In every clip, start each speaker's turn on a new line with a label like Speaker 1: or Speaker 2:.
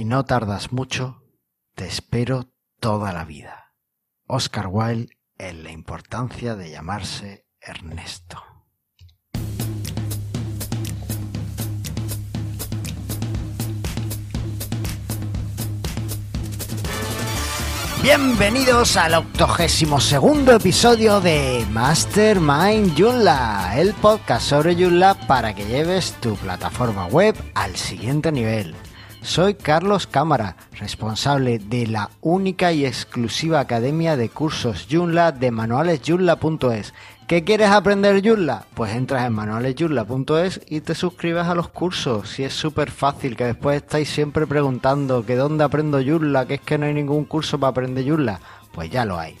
Speaker 1: Si no tardas mucho, te espero toda la vida. Oscar Wilde en la importancia de llamarse Ernesto. Bienvenidos al octogésimo segundo episodio de Mastermind Joomla, el podcast sobre Joomla para que lleves tu plataforma web al siguiente nivel. Soy Carlos Cámara, responsable de la única y exclusiva academia de cursos Joomla de manualesjoomla.es. ¿Qué quieres aprender Joomla? Pues entras en manualesjoomla.es y te suscribes a los cursos. Si es súper fácil, que después estáis siempre preguntando que dónde aprendo Joomla, que es que no hay ningún curso para aprender Joomla. Pues ya lo hay.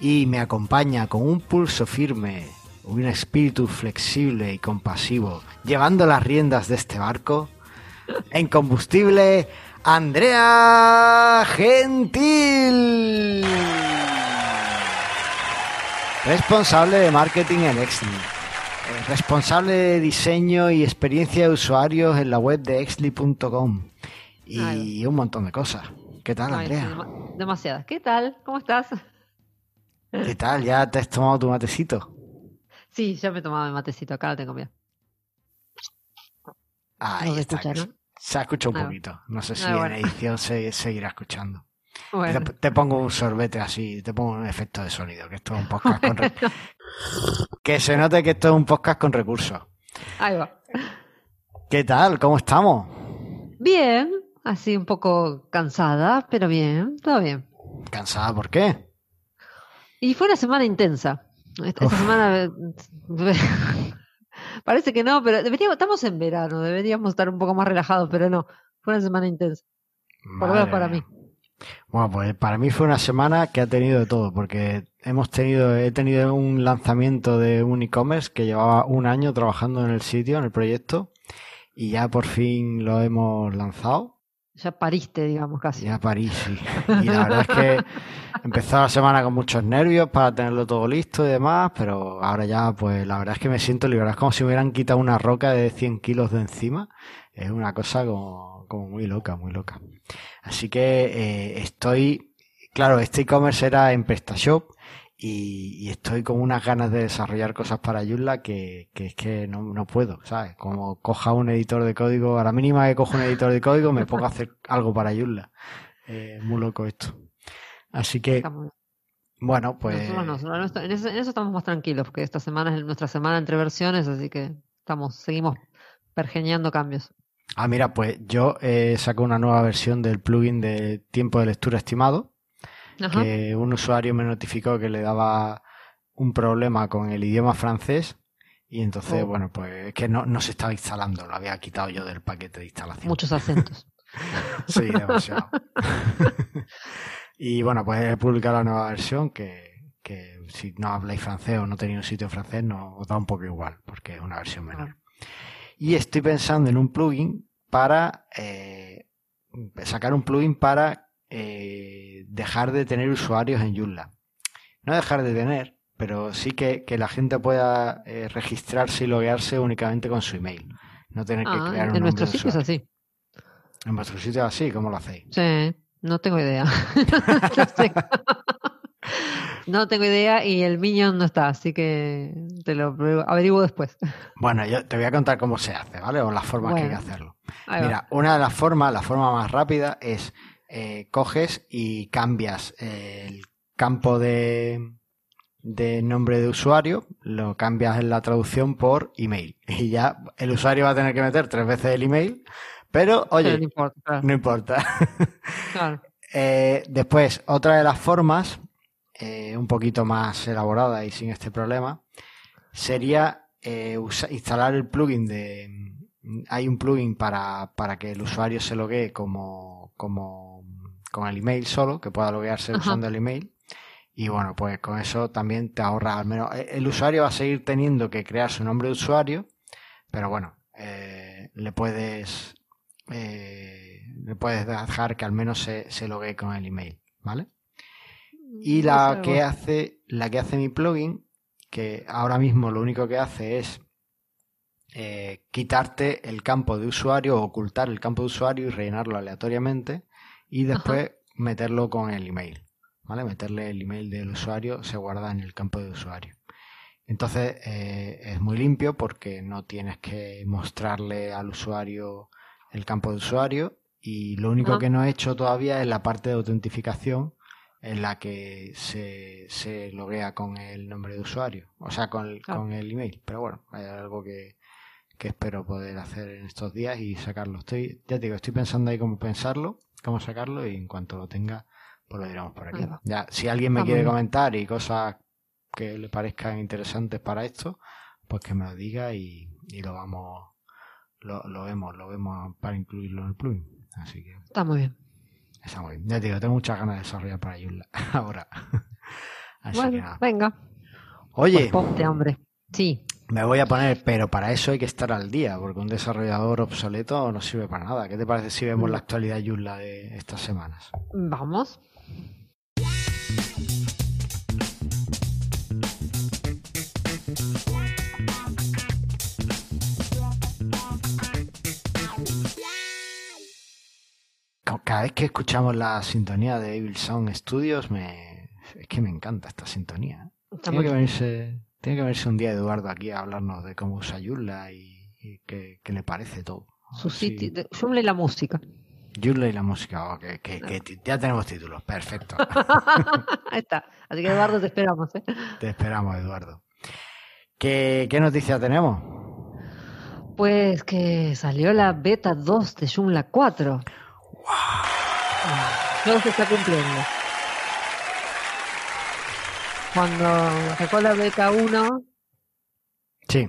Speaker 1: Y me acompaña con un pulso firme, un espíritu flexible y compasivo, llevando las riendas de este barco en combustible, Andrea Gentil. Responsable de marketing en Exli. Eh, Responsable de diseño y experiencia de usuarios en la web de exli.com. Y un montón de cosas. ¿Qué tal, Andrea?
Speaker 2: dema- demasiadas. ¿Qué tal? ¿Cómo estás?
Speaker 1: ¿Qué tal? ¿Ya te has tomado tu matecito?
Speaker 2: Sí, ya me he tomado mi matecito. Acá lo tengo bien.
Speaker 1: Ahí está. Se ha escuchado un
Speaker 2: Ah,
Speaker 1: poquito. No sé si
Speaker 2: Ah, bueno.
Speaker 1: en edición se seguirá escuchando.
Speaker 2: Bueno,
Speaker 1: Te, te pongo un sorbete así, te pongo un efecto de sonido, que esto es un podcast con re- que se note que esto es un podcast con recursos.
Speaker 2: ahí va.
Speaker 1: ¿Qué tal? ¿Cómo estamos?
Speaker 2: Bien, así un poco cansada, pero bien, todo bien.
Speaker 1: ¿Cansada por qué?
Speaker 2: Y fue una semana intensa. Esta, semana parece que no, pero deberíamos, estamos en verano, deberíamos estar un poco más relajados, pero no. Fue una semana intensa. Por lo menos para mí.
Speaker 1: Bueno, pues para mí fue una semana que ha tenido de todo, porque hemos tenido, he tenido un lanzamiento de un e-commerce que llevaba un año trabajando en el sitio, en el proyecto, y ya por fin lo hemos lanzado.
Speaker 2: Ya pariste, digamos, casi.
Speaker 1: Ya París, sí. Y la verdad es que empezó la semana con muchos nervios para tenerlo todo listo y demás, pero ahora ya, pues la verdad es que me siento liberado. Es como si me hubieran quitado una roca de 100 kilos de encima. Es una cosa como, como muy loca, muy loca. Así que eh, estoy, claro, este e-commerce era en PrestaShop y, y estoy con unas ganas de desarrollar cosas para Joomla que, que es que no, no puedo, ¿sabes? Como coja un editor de código, a la mínima que cojo un editor de código me pongo a hacer algo para Joomla. Eh, muy loco esto. Así que, bueno, pues...
Speaker 2: Nosotros en, eso, en eso estamos más tranquilos, porque esta semana es nuestra semana entre versiones, así que estamos, seguimos pergeñando cambios.
Speaker 1: Ah, mira, pues yo eh, saco una nueva versión del plugin de tiempo de lectura estimado,
Speaker 2: Ajá.
Speaker 1: que un usuario me notificó que le daba un problema con el idioma francés y entonces,
Speaker 2: Oh.
Speaker 1: bueno, pues es que no, no se estaba instalando, lo había quitado yo del paquete de instalación.
Speaker 2: Muchos acentos.
Speaker 1: Sí, demasiado. y bueno, pues he publicado la nueva versión que, que si no habláis francés o no tenéis un sitio francés, no os da un poco igual, porque es una versión menor. Y estoy pensando en un plugin para eh, sacar un plugin para eh, dejar de tener usuarios en Joomla. No dejar de tener, pero sí que, que la gente pueda eh, registrarse y loguearse únicamente con su email. No tener que
Speaker 2: Ah,
Speaker 1: crear un
Speaker 2: en nuestro sitio es así.
Speaker 1: En vuestro sitio es así, ¿cómo lo hacéis?
Speaker 2: Sí, no tengo idea. no, tengo idea y el Minion no está, así que te lo averiguo después.
Speaker 1: Bueno, yo te voy a contar cómo se hace, ¿vale? O las formas que hay que hacerlo. Mira, una de las formas, la forma más rápida es eh, coges y cambias el campo de, de nombre de usuario, lo cambias en la traducción por email. Y ya el usuario va a tener que meter tres veces el email, pero
Speaker 2: Pero
Speaker 1: oye,
Speaker 2: no importa, claro,
Speaker 1: no importa.
Speaker 2: claro.
Speaker 1: Eh, después, otra de las formas, eh, un poquito más elaborada y sin este problema, sería eh, instalar el plugin de... Hay un plugin para, para que el usuario se loguee como, como con el email solo, que pueda loguearse
Speaker 2: Ajá.
Speaker 1: usando el email. Y bueno, pues con eso también te ahorra al menos... eh, El usuario va a seguir teniendo que crear su nombre de usuario, pero bueno, eh, le puedes eh, le puedes dejar que al menos se, se loguee con el email, ¿vale? Y la
Speaker 2: Eso,
Speaker 1: que
Speaker 2: bueno.
Speaker 1: hace, la que hace mi plugin, que ahora mismo lo único que hace es eh, quitarte el campo de usuario, ocultar el campo de usuario y rellenarlo aleatoriamente y después meterlo con el email. ¿Vale? Meterle el email del usuario se guarda en el campo de usuario. Entonces eh, es muy limpio porque no tienes que mostrarle al usuario el campo de usuario y lo único que no he hecho todavía es la parte de autentificación en la que se, se loguea con el nombre de usuario, o sea, con el, con el email. Pero bueno, hay algo que, que espero poder hacer en estos días y sacarlo. Estoy, ya te digo, estoy pensando ahí cómo pensarlo, cómo sacarlo y en cuanto lo tenga, pues lo diremos por aquí. Ya, si alguien me quiere comentar y cosas que le parezcan interesantes para esto, pues que me lo diga y, y lo vamos, lo, lo, vemos, lo vemos para incluirlo en el plugin. Así que.
Speaker 2: Está muy bien.
Speaker 1: Está muy bien. Ya te digo, tengo muchas ganas de desarrollar para Joomla ahora.
Speaker 2: Así bueno, que nada. venga.
Speaker 1: Oye.
Speaker 2: Pues hombre. Sí.
Speaker 1: Me voy a poner, pero para eso hay que estar al día, porque un desarrollador obsoleto no sirve para nada. ¿Qué te parece si vemos la actualidad Joomla de estas semanas?
Speaker 2: Vamos.
Speaker 1: Cada vez que escuchamos la sintonía de Evil Sound Studios, me... es que me encanta esta sintonía. Tiene que, venirse, tiene que venirse un día Eduardo aquí a hablarnos de cómo usa Joomla y, qué, le parece todo.
Speaker 2: Su sitio, Joomla y la música.
Speaker 1: Joomla y la música, oh, que, ya tenemos títulos, perfecto.
Speaker 2: Ahí está. Así que Eduardo, te esperamos. ¿eh?
Speaker 1: Te esperamos, Eduardo. ¿Qué, ¿Qué noticia tenemos?
Speaker 2: Pues que salió la beta 2 de Joomla 4. No se está cumpliendo. Cuando sacó la beta 1,
Speaker 1: sí.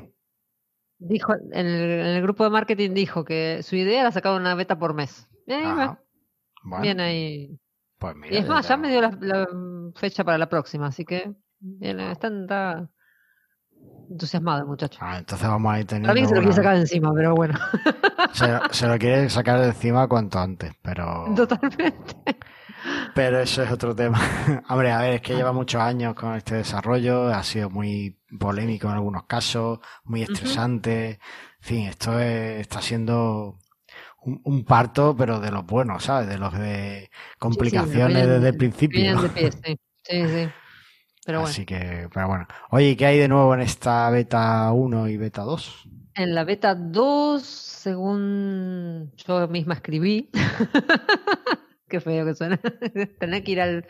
Speaker 2: dijo en el, grupo de marketing dijo que su idea era sacar una beta por mes. Bien ahí.
Speaker 1: Pues
Speaker 2: y es más, ya me dio la, fecha para la próxima, así que bien, están, entusiasmado el muchacho.
Speaker 1: Ah, entonces vamos a ir teniendo.
Speaker 2: También se lo quiere sacar de encima, pero bueno.
Speaker 1: Se, lo quiere sacar de encima cuanto antes, pero.
Speaker 2: Totalmente.
Speaker 1: Pero eso es otro tema. Hombre, a ver, es que lleva muchos años con este desarrollo, ha sido muy polémico en algunos casos, muy estresante. En fin, esto está siendo un, parto, pero de los buenos, ¿sabes? De los de complicaciones desde el principio.
Speaker 2: sí. sí, sí.
Speaker 1: Así que, pero bueno. Oye, ¿qué hay de nuevo en esta beta 1 y beta 2?
Speaker 2: En la beta 2, según yo misma escribí, qué feo que suena, tener que ir al,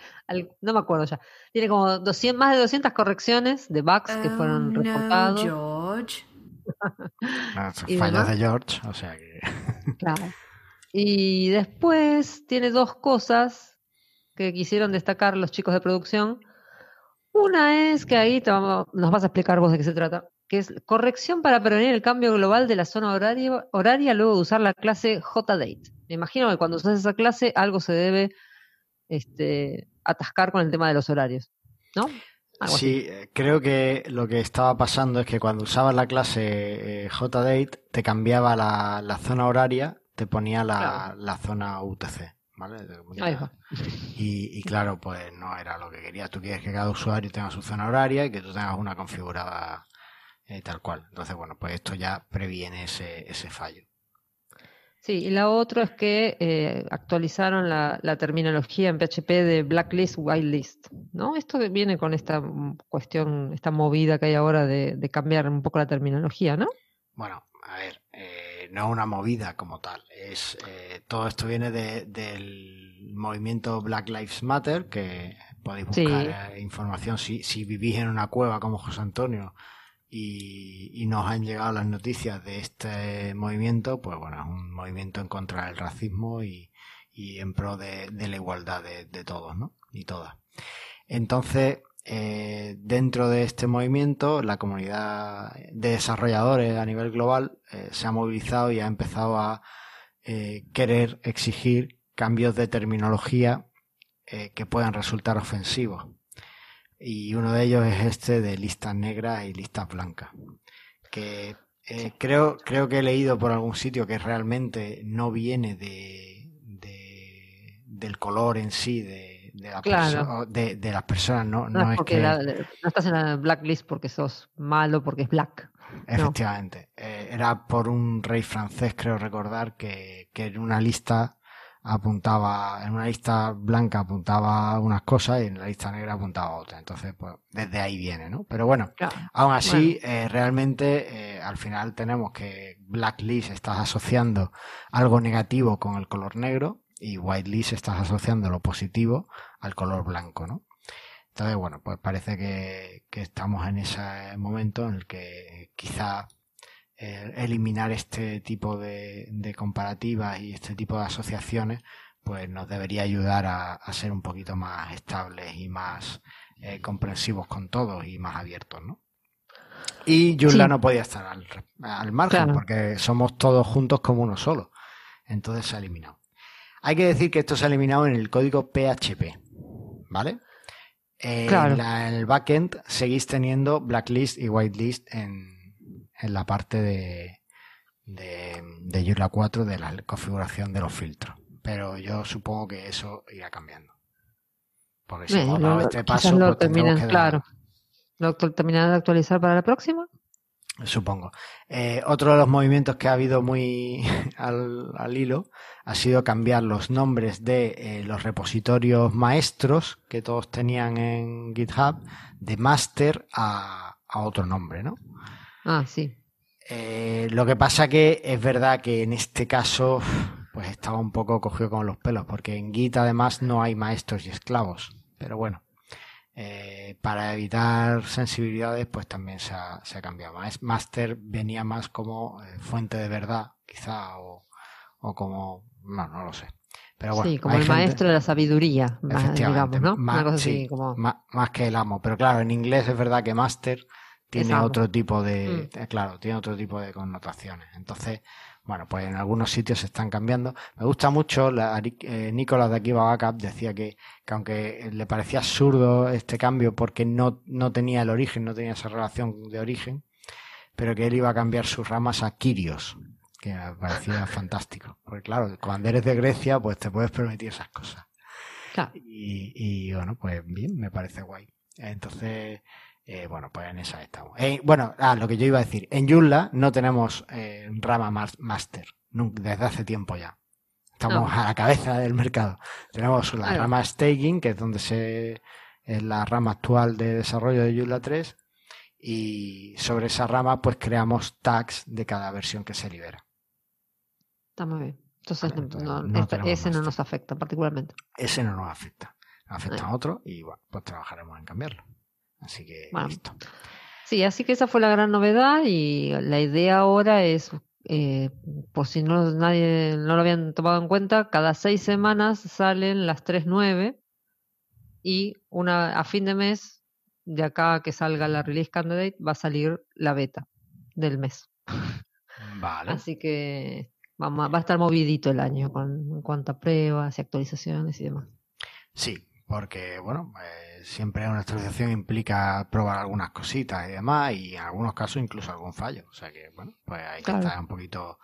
Speaker 2: no me acuerdo ya, tiene como 200, más de 200 correcciones de bugs que fueron oh, reportados.
Speaker 1: George. fallas de George, o sea que...
Speaker 2: claro. Y después tiene dos cosas que quisieron destacar los chicos de producción una es que ahí nos vas a explicar vos de qué se trata, que es corrección para prevenir el cambio global de la zona horaria, horaria luego de usar la clase JDate. Me imagino que cuando usas esa clase algo se debe este, atascar con el tema de los horarios, ¿no?
Speaker 1: sí, eh, creo que lo que estaba pasando es que cuando usabas la clase eh, JDate te cambiaba la, zona horaria, te ponía la, la zona UTC. ¿vale? Y, claro, pues no era lo que querías. Tú quieres que cada usuario tenga su zona horaria y que tú tengas una configurada eh, tal cual. Entonces, bueno, pues esto ya previene ese, ese fallo.
Speaker 2: Sí, y la otra es que eh, actualizaron la, terminología en PHP de blacklist, whitelist, ¿no? Esto viene con esta cuestión, esta movida que hay ahora de, de cambiar un poco la terminología, ¿no?
Speaker 1: Bueno, a ver, no una movida como tal. Es eh, todo esto viene del movimiento Black Lives Matter, que podéis buscar eh, información si, si vivís en una cueva como José Antonio y, nos han llegado las noticias de este movimiento, pues bueno, es un movimiento en contra del racismo y, en pro de, la igualdad de, todos, ¿no? Y todas. Entonces, eh, dentro de este movimiento, la comunidad de desarrolladores a nivel global eh, se ha movilizado y ha empezado a eh, querer exigir cambios de terminología que puedan resultar ofensivos. Y uno de ellos es este de listas negras y listas blancas. Que creo, creo que he leído por algún sitio que realmente no viene de, del color en sí, de, de, de, las personas, no, no, es que...
Speaker 2: no estás en la blacklist porque sos malo, porque es black.
Speaker 1: Efectivamente. Eh, era por un rey francés, creo recordar, que, que en una lista apuntaba, en una lista blanca apuntaba unas cosas y en la lista negra apuntaba otras. Entonces, pues desde ahí viene, ¿no? Pero bueno, aún así, eh, realmente eh, al final tenemos que blacklist estás asociando algo negativo con el color negro y whitelist estás asociando lo positivo al color blanco, ¿no? Entonces, bueno, pues parece que, que estamos en ese momento en el que quizá eh, eliminar este tipo de, comparativas y este tipo de asociaciones, pues nos debería ayudar a, ser un poquito más estables y más eh, comprensivos con todos y más abiertos, ¿no? Y Joomla no podía estar al, margen porque somos todos juntos como uno solo. Entonces se ha eliminado. Hay que decir que esto se ha eliminado en el código PHP, ¿vale? En, el backend seguís teniendo blacklist y whitelist en, en la parte de, de, de Joomla 4 de la configuración de los filtros. Pero yo supongo que eso irá cambiando.
Speaker 2: Porque si dado este paso, lo pues claro. ¿Lo terminan de actualizar para la próxima?
Speaker 1: Supongo. Eh, otro de los movimientos que ha habido muy al, hilo ha sido cambiar los nombres de eh, los repositorios maestros que todos tenían en GitHub de master a, a otro nombre, ¿no?
Speaker 2: Ah, sí.
Speaker 1: Eh, lo que pasa que es verdad que en este caso pues estaba un poco cogido con los pelos, porque en Git además no hay maestros y esclavos. Pero bueno, eh, para evitar sensibilidades pues también se ha, se ha cambiado. Master venía más como eh, fuente de verdad, quizá, o, o como... No, no lo sé. Pero bueno,
Speaker 2: sí, como el maestro de la sabiduría, más, digamos, ¿no?
Speaker 1: Más, más, que el amo. Pero claro, en inglés es verdad que master tiene otro tipo de, mm. eh, claro, tiene otro tipo de connotaciones. Entonces, bueno, pues en algunos sitios se están cambiando. Me gusta mucho, la, eh, Nicolás de aquí Backup decía que, que, aunque le parecía absurdo este cambio porque no, no tenía el origen, no tenía esa relación de origen, pero que él iba a cambiar sus ramas a Kirios, que me parecía fantástico. Porque claro, cuando eres de Grecia, pues te puedes permitir esas cosas. Y, y bueno, pues bien, me parece guay. Entonces, eh, bueno, pues en esa estamos. Eh, bueno, ah, lo que yo iba a decir. En Joomla no tenemos eh, rama master desde hace tiempo ya. Estamos a la cabeza del mercado. Tenemos la rama staging, que es donde se es la rama actual de desarrollo de Joomla 3 y sobre esa rama pues creamos tags de cada versión que se libera.
Speaker 2: Está muy bien. Entonces, ese no nos afecta particularmente.
Speaker 1: Ese no nos afecta. Afecta a otro y bueno, pues trabajaremos en cambiarlo. Así que listo.
Speaker 2: Sí, así que esa fue la gran novedad y la idea ahora es, eh, por si no nadie no lo habían tomado en cuenta, cada seis semanas salen las 3.9 y una a fin de mes, de acá que salga la release candidate, va a salir la beta del mes.
Speaker 1: Vale.
Speaker 2: Así que vamos, va a estar movidito el año con, en cuanto a pruebas y actualizaciones y demás.
Speaker 1: Sí, porque bueno, eh, siempre una actualización implica probar algunas cositas y demás, y en algunos casos incluso algún fallo. O sea que bueno, pues hay que estar un poquito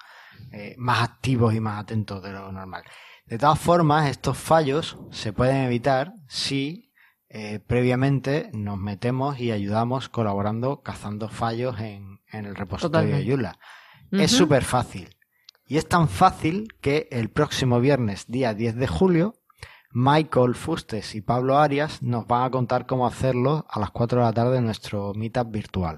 Speaker 1: eh, más activos y más atentos de lo normal. De todas formas, estos fallos se pueden evitar si eh, previamente nos metemos y ayudamos colaborando cazando fallos en, el repositorio de Yula. Es súper fácil. Y es tan fácil que el próximo viernes, día 10 de julio, Michael Fustes y Pablo Arias nos van a contar cómo hacerlo a las 4 de la tarde en nuestro meetup virtual.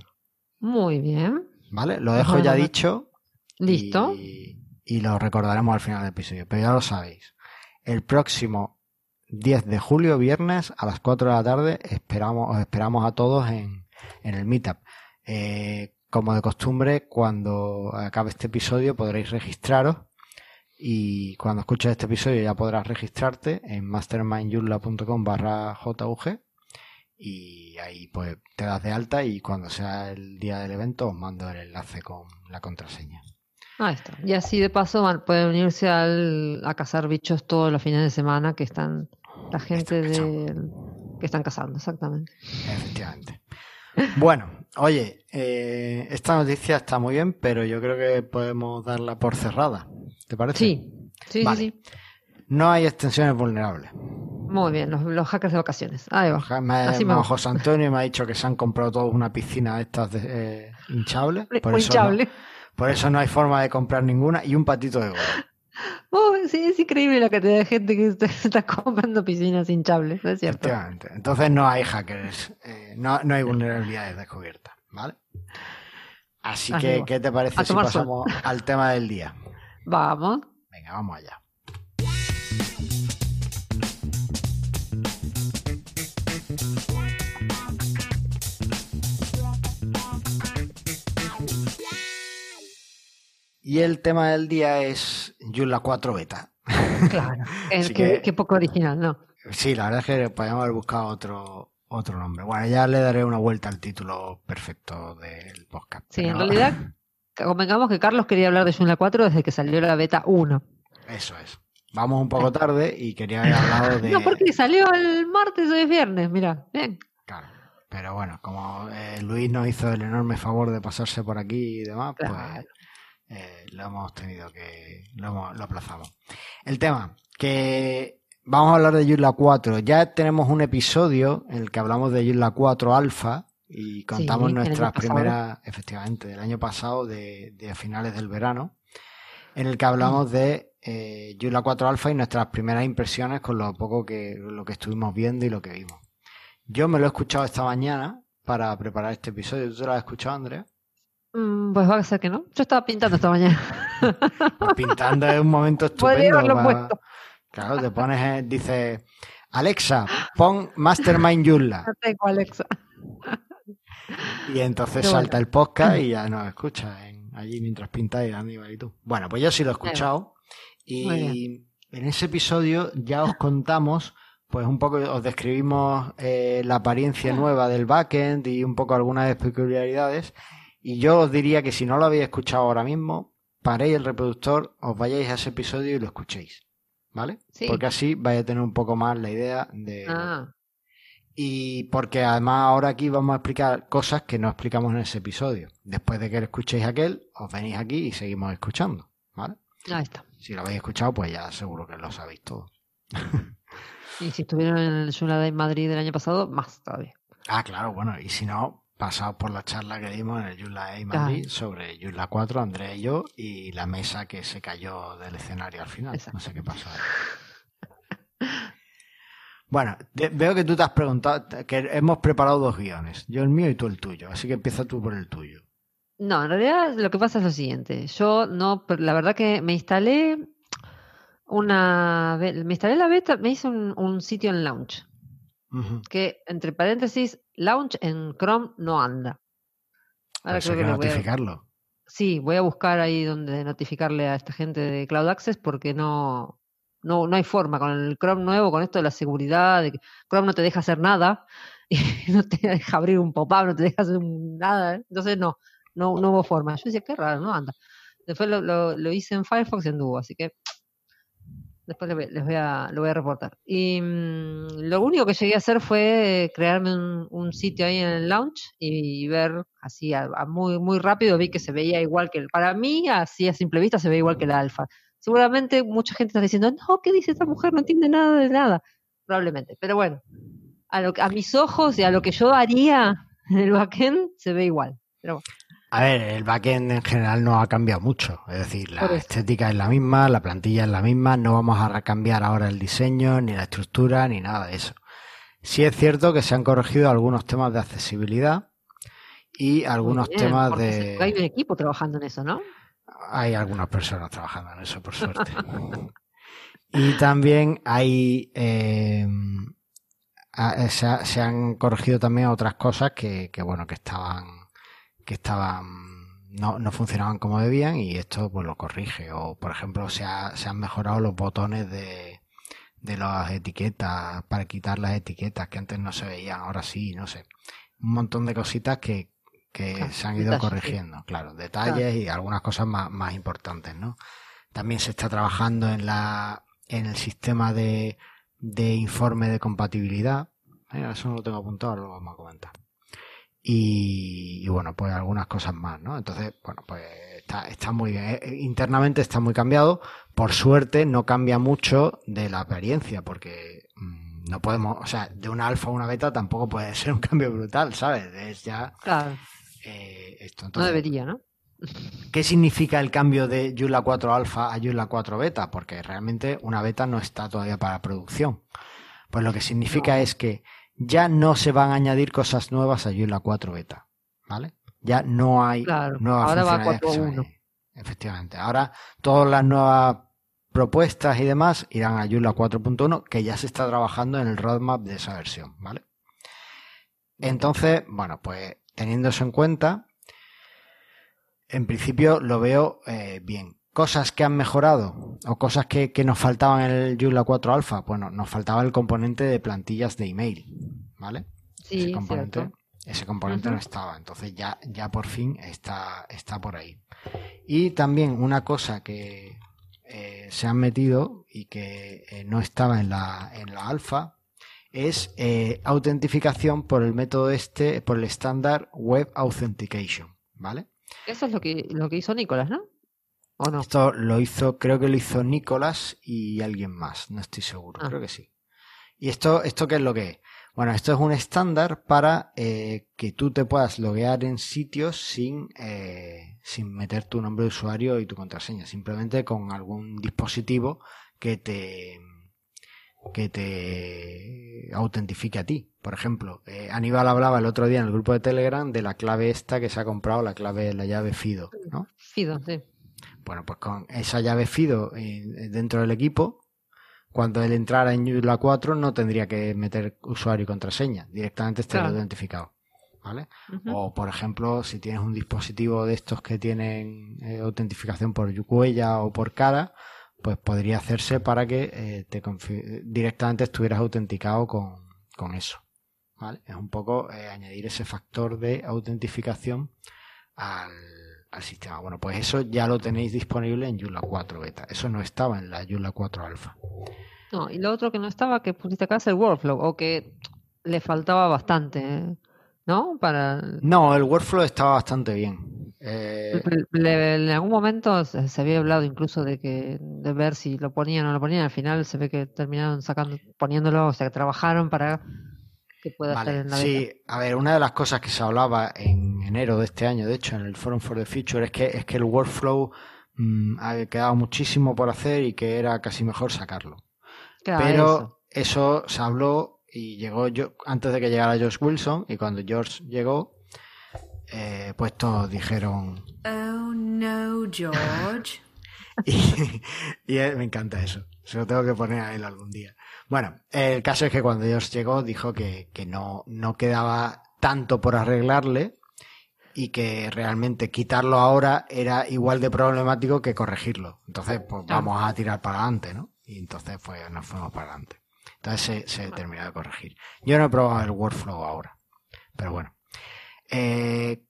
Speaker 2: Muy bien.
Speaker 1: ¿Vale? Lo dejo ya dicho.
Speaker 2: Listo.
Speaker 1: Y, lo recordaremos al final del episodio. Pero ya lo sabéis. El próximo 10 de julio, viernes, a las 4 de la tarde, esperamos, os esperamos a todos en, el meetup. Eh, como de costumbre, cuando acabe este episodio podréis registraros y cuando escuches este episodio ya podrás registrarte en mastermindyurla.com barra JUG y ahí pues te das de alta y cuando sea el día del evento os mando el enlace con la contraseña.
Speaker 2: Ahí está. Y así de paso pueden unirse al, a cazar bichos todos los fines de semana que están la gente de, que están cazando, exactamente.
Speaker 1: Efectivamente. Bueno, oye, eh, esta noticia está muy bien, pero yo creo que podemos darla por cerrada. ¿Te parece?
Speaker 2: Sí, sí, sí,
Speaker 1: No hay extensiones vulnerables.
Speaker 2: Muy bien, los, hackers de vacaciones. Ahí va.
Speaker 1: Me, José Antonio me ha dicho que se han comprado todos una piscina de estas de, eh, hinchables.
Speaker 2: Por, eso
Speaker 1: Por eso no hay forma de comprar ninguna y un patito de goma.
Speaker 2: Oh, sí, es increíble la cantidad de gente que está, está comprando piscinas hinchables, ¿no es cierto?
Speaker 1: Entonces no hay hackers, eh, no, no hay vulnerabilidades descubiertas, ¿vale? Así
Speaker 2: Así
Speaker 1: que,
Speaker 2: va.
Speaker 1: ¿qué te parece si
Speaker 2: sol.
Speaker 1: pasamos al tema del día?
Speaker 2: Vamos.
Speaker 1: Venga, vamos allá. Y el tema del día es Joomla 4 Beta.
Speaker 2: Claro. Es que, poco original, ¿no?
Speaker 1: Sí, la verdad es que podríamos haber buscado otro, otro nombre. Bueno, ya le daré una vuelta al título perfecto del podcast.
Speaker 2: Sí,
Speaker 1: pero-
Speaker 2: en realidad, convengamos que Carlos quería hablar de Joomla 4 desde que salió la beta 1.
Speaker 1: Eso es. Vamos un poco tarde y quería haber hablado de...
Speaker 2: No, porque salió el martes o es viernes, mira. Bien.
Speaker 1: Claro. Pero bueno, como eh, Luis nos hizo el enorme favor de pasarse por aquí y demás,
Speaker 2: Claro.
Speaker 1: pues eh, lo hemos tenido que... Lo, hemos- lo aplazamos. El tema, que vamos a hablar de Joomla 4. Ya tenemos un episodio en el que hablamos de Joomla 4 Alpha y contamos nuestras primeras, efectivamente, del año pasado, de, de finales del verano, en el que hablamos de eh, Joomla 4 Alpha y nuestras primeras impresiones con lo poco que, lo que estuvimos viendo y lo que vimos. Yo me lo he escuchado esta mañana para preparar este episodio. ¿Tú te lo has escuchado, Andrea?
Speaker 2: Pues va a ser que no. Yo estaba pintando esta mañana.
Speaker 1: Pues pintando es un momento
Speaker 2: Podría
Speaker 1: estupendo.
Speaker 2: haberlo
Speaker 1: para-
Speaker 2: puesto.
Speaker 1: Claro, te pones, eh, dice, Alexa, pon Mastermind Joomla.
Speaker 2: No tengo Alexa.
Speaker 1: Y entonces
Speaker 2: bueno.
Speaker 1: salta el podcast y ya nos escucha en- allí mientras pintáis, Aníbal y tú. Bueno, pues yo sí lo he escuchado. Y en ese episodio ya os contamos, pues un poco, os describimos eh, la apariencia nueva del backend y un poco algunas peculiaridades. Y yo os diría que si no lo habéis escuchado ahora mismo, paréis el reproductor, os vayáis a ese episodio y lo escuchéis. ¿Vale?
Speaker 2: Sí.
Speaker 1: Porque así vais a tener un poco más la idea de,
Speaker 2: Ah,
Speaker 1: y porque además ahora aquí vamos a explicar cosas que no explicamos en ese episodio. Después de que lo escuchéis aquel, os venís aquí y seguimos escuchando. ¿Vale?
Speaker 2: ahí está.
Speaker 1: Si lo habéis escuchado, pues ya seguro que lo sabéis todo.
Speaker 2: Y si estuvieron en el Joomla Day Madrid del año pasado, más todavía.
Speaker 1: Ah, claro, bueno, y si no, pasaos por la charla que dimos en el Joomla A Madrid sobre Joomla 4, Andrea y yo, y la mesa que se cayó del escenario al final.
Speaker 2: Exacto.
Speaker 1: No sé qué pasó. ahí. Bueno, veo que tú te has preguntado, que hemos preparado dos guiones, yo el mío y tú el tuyo, así que empieza tú por el tuyo.
Speaker 2: No, en realidad lo que pasa es lo siguiente. Yo no, la verdad que me instalé una, me instalé la beta, me hice un, un sitio en Launch, Que entre paréntesis, Launch en Chrome no anda. Ahora
Speaker 1: Eso hay
Speaker 2: creo
Speaker 1: que
Speaker 2: voy a-
Speaker 1: notificarlo.
Speaker 2: Sí, voy a buscar ahí donde notificarle a esta gente de Cloud Access porque no, no, no hay forma con el Chrome nuevo, con esto de la seguridad, de que Chrome no te deja hacer nada y no te deja abrir un pop-up, no te deja hacer nada. ¿eh? Entonces no, no, no hubo forma. Yo decía, qué raro, no anda. Después lo, lo, lo hice en Firefox y anduvo, así que después les voy, a, lo voy a reportar. Y mm, lo único que llegué a hacer fue eh, crearme un, sitio ahí en el launch y ver así muy, muy rápido, vi que se veía igual que el, para mí, así a simple vista se ve igual que el alfa. Seguramente mucha gente está diciendo, no, ¿qué dice esta mujer? No entiende nada de nada. Probablemente, pero bueno, a, lo, a mis ojos y a lo que yo haría en el backend se ve igual. Pero bueno,
Speaker 1: A ver, el backend en general no ha cambiado mucho. Es decir, la estética es la misma, la plantilla es la misma, no vamos a cambiar ahora el diseño, ni la estructura, ni nada de eso. Sí es cierto que se han corregido algunos temas de accesibilidad y algunos
Speaker 2: bien,
Speaker 1: temas de...
Speaker 2: Hay un equipo trabajando en eso, ¿no?
Speaker 1: Hay algunas personas trabajando en eso, por suerte. y también hay... eh, ha- se han corregido también otras cosas que, que, bueno, que estaban... que estaban... No, no funcionaban como debían y esto pues lo corrige. O, por ejemplo, se, ha- se han mejorado los botones de, de las etiquetas para quitar las etiquetas que antes no se veían, ahora sí, no sé. Un montón de cositas que, que
Speaker 2: Claro,
Speaker 1: se han ido
Speaker 2: detalles, sí.
Speaker 1: corrigiendo, claro, detalles y algunas cosas más, más importantes, ¿no? También se está trabajando en la en el sistema de, de informe de compatibilidad. Eh, eso no lo tengo apuntado, ahora lo vamos a comentar. Y, y bueno, pues algunas cosas más, ¿no? Entonces, bueno, pues está, está muy bien. Eh, Internamente está muy cambiado. Por suerte no cambia mucho de la apariencia, porque mm, no podemos, o sea, de una alfa a una beta tampoco puede ser un cambio brutal, ¿sabes? Es ya
Speaker 2: Claro,
Speaker 1: eh, esto.
Speaker 2: no
Speaker 1: Entonces,
Speaker 2: debería, ¿no?
Speaker 1: ¿Qué significa el cambio de Joomla 4 Alpha a Joomla 4 Beta? Porque realmente una beta no está todavía para producción. Pues lo que significa es que ya no se van a añadir cosas nuevas a Joomla 4 Beta. ¿Vale? Ya no hay
Speaker 2: Claro,
Speaker 1: nuevas
Speaker 2: ahora va
Speaker 1: funcionalidades que se van a
Speaker 2: 4.1.
Speaker 1: añadir. Efectivamente. Ahora todas las nuevas propuestas y demás irán a Joomla 4.1 que ya se está trabajando en el roadmap de esa versión, ¿vale? Entonces, bueno, pues teniendo eso en cuenta, en principio lo veo eh, bien. Cosas que han mejorado o cosas que, que nos faltaban en el Joomla 4 Alpha, bueno, nos faltaba el componente de plantillas de email, ¿vale? ese
Speaker 2: Sí,
Speaker 1: componente,
Speaker 2: cierto.
Speaker 1: ese componente no estaba, entonces ya, ya por fin está, está por ahí. Y también una cosa que eh, se han metido y que eh, no estaba en la, en la alfa es eh, autentificación por el método este, por el estándar Web Authentication, ¿vale?
Speaker 2: Eso es lo que, lo que hizo Nicolás, ¿no? ¿O no?
Speaker 1: Esto lo hizo, creo que lo hizo Nicolás y alguien más, no estoy seguro,
Speaker 2: Ah.
Speaker 1: creo que sí. ¿Y esto, esto qué es lo que es? Bueno, esto es un estándar para eh, que tú te puedas loguear en sitios sin, eh, sin meter tu nombre de usuario y tu contraseña, simplemente con algún dispositivo que te que te autentifique a ti. Por ejemplo, eh, Aníbal hablaba el otro día en el grupo de Telegram de la clave esta que se ha comprado, la clave, la llave FIDO, ¿no?
Speaker 2: Fido, sí.
Speaker 1: Bueno, pues con esa llave FIDO eh, dentro del equipo, cuando él entrara en Joomla 4 no tendría que meter usuario y contraseña, directamente estaría
Speaker 2: Claro.
Speaker 1: identificado. ¿Vale? O, por ejemplo, si tienes un dispositivo de estos que tienen eh, autentificación por huella o por cara, pues podría hacerse para que eh, te directamente estuvieras autenticado con, con eso. ¿Vale? Es un poco eh, añadir ese factor de autentificación al, al sistema. Bueno, pues eso ya lo tenéis disponible en Joomla 4 beta. Eso no estaba en la Joomla 4 alfa.
Speaker 2: No, y lo otro que no estaba que pusiste acá es el workflow, o que le faltaba bastante, ¿eh? ¿no? Para
Speaker 1: No, el workflow estaba bastante bien. Eh,
Speaker 2: Le- en algún momento se, se había hablado incluso de que de ver si lo ponían o no lo ponían. Al final se ve que terminaron sacando, poniéndolo, o sea, que trabajaron para que pueda
Speaker 1: Vale,
Speaker 2: en la beta.
Speaker 1: sí, a ver, una de las cosas que se hablaba en enero de este año, de hecho, en el Forum for the Future, es que, es que el workflow mm, ha quedado muchísimo por hacer y que era casi mejor sacarlo.
Speaker 2: Claro,
Speaker 1: Pero
Speaker 2: eso.
Speaker 1: eso. se habló y llegó yo antes de que llegara George Wilson y cuando George llegó, eh, pues todos dijeron
Speaker 3: Oh no, George.
Speaker 1: y, y él- me encanta eso. Se lo tengo que poner a él algún día. Bueno, el caso es que cuando George llegó dijo que, que no, no quedaba tanto por arreglarle y que realmente quitarlo ahora era igual de problemático que corregirlo. Entonces, pues vamos a tirar para adelante, ¿no? Y entonces pues nos fuimos para adelante. Entonces se, se terminó de corregir. Yo no he probado el workflow ahora. Pero bueno. Eh,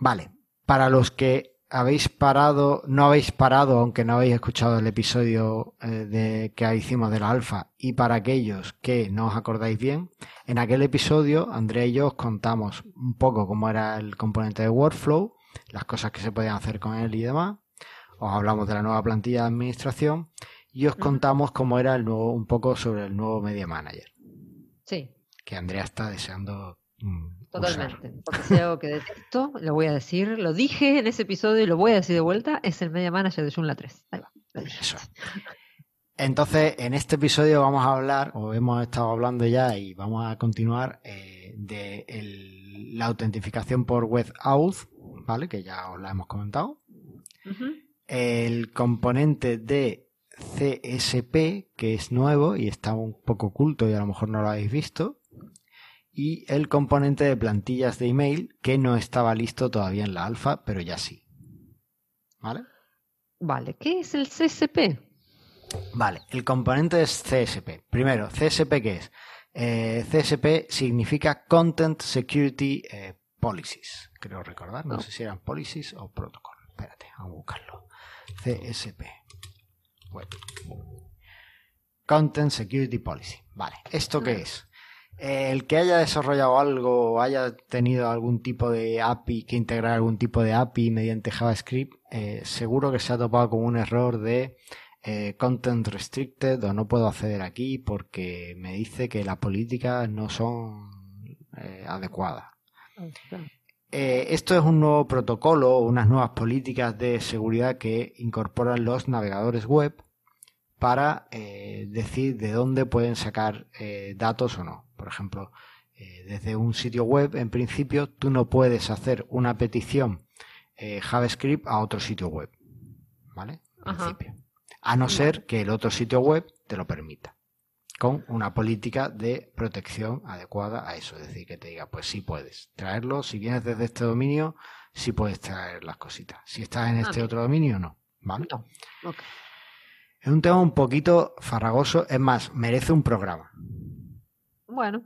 Speaker 1: vale. Para los que habéis parado, no habéis parado, aunque no habéis escuchado el episodio eh, de, que hicimos de la alfa, y para aquellos que no os acordáis bien, en aquel episodio Andrea y yo os contamos un poco cómo era el componente de workflow, las cosas que se podían hacer con él y demás. Os hablamos de la nueva plantilla de administración y os contamos cómo era el nuevo, un poco sobre el nuevo Media Manager,
Speaker 2: Sí,
Speaker 1: que Andrea está deseando mm, usar.
Speaker 2: totalmente. Porque si hay algo que detesto, lo voy a decir, lo dije en ese episodio y lo voy a decir de vuelta, es el Media Manager de Joomla 3. Ahí va.
Speaker 1: Eso. Entonces, en este episodio vamos a hablar, o hemos estado hablando ya y vamos a continuar eh, de el- la autentificación por web auth, ¿vale? Que ya os la hemos comentado. El componente de CSP, que es nuevo y está un poco oculto y a lo mejor no lo habéis visto. Y el componente de plantillas de email, que no estaba listo todavía en la alfa, pero ya sí. ¿Vale?
Speaker 2: Vale, ¿qué es el CSP?
Speaker 1: Vale, el componente es CSP. Primero, CSP ¿qué es? Eh, CSP significa Content Security eh, Policies. Creo recordar, no
Speaker 2: No.
Speaker 1: sé si eran policies o protocol. Espérate, vamos a buscarlo. CSP. Web. Content Security Policy. Vale, ¿esto qué es? El que haya desarrollado algo o haya tenido algún tipo de API, que integrar algún tipo de API mediante JavaScript, eh, seguro que se ha topado con un error de eh, content restricted o no puedo acceder aquí porque me dice que las políticas no son eh, adecuadas. esto es un nuevo protocolo, unas nuevas políticas de seguridad que incorporan los navegadores web para eh, decir de dónde pueden sacar eh, datos o no. Por ejemplo, eh, desde un sitio web, en principio, tú no puedes hacer una petición eh, JavaScript a otro sitio web. ¿Vale? En principio. A no ser que el otro sitio web te lo permita. Con una política de protección adecuada a eso. Es decir, que te diga, pues sí puedes traerlo. Si vienes desde este dominio, sí puedes traer las cositas. Si estás en este
Speaker 2: Ah.
Speaker 1: otro dominio, no. ¿Vale?
Speaker 2: No.
Speaker 1: Es un tema un poquito farragoso. Es más, merece un programa.
Speaker 2: Bueno.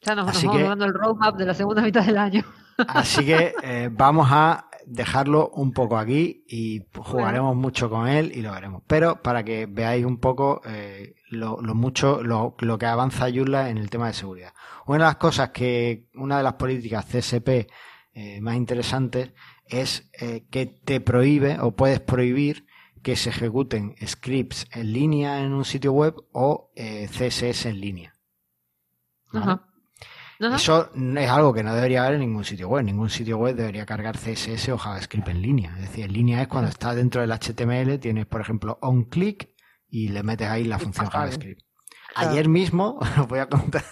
Speaker 2: Ya nos, vamos
Speaker 1: que-
Speaker 2: dando el roadmap de la segunda mitad del año.
Speaker 1: Así que eh, vamos a dejarlo un poco aquí y jugaremos mucho con él y lo veremos. Pero para que veáis un poco eh, lo, lo mucho, lo, lo que avanza Joomla en el tema de seguridad. Una de las cosas que, una de las políticas CSP eh, más interesantes es eh, que te prohíbe o puedes prohibir que se ejecuten scripts en línea en un sitio web o eh, CSS en línea. ¿Vale?
Speaker 2: Ajá. Ajá.
Speaker 1: Eso es algo que no debería haber en ningún sitio web. Ningún sitio web debería cargar CSS o JavaScript en línea. Es decir, en línea es cuando está dentro del HTML, tienes, por ejemplo, onClick y le metes ahí la función. JavaScript. Ayer mismo, os voy a contar,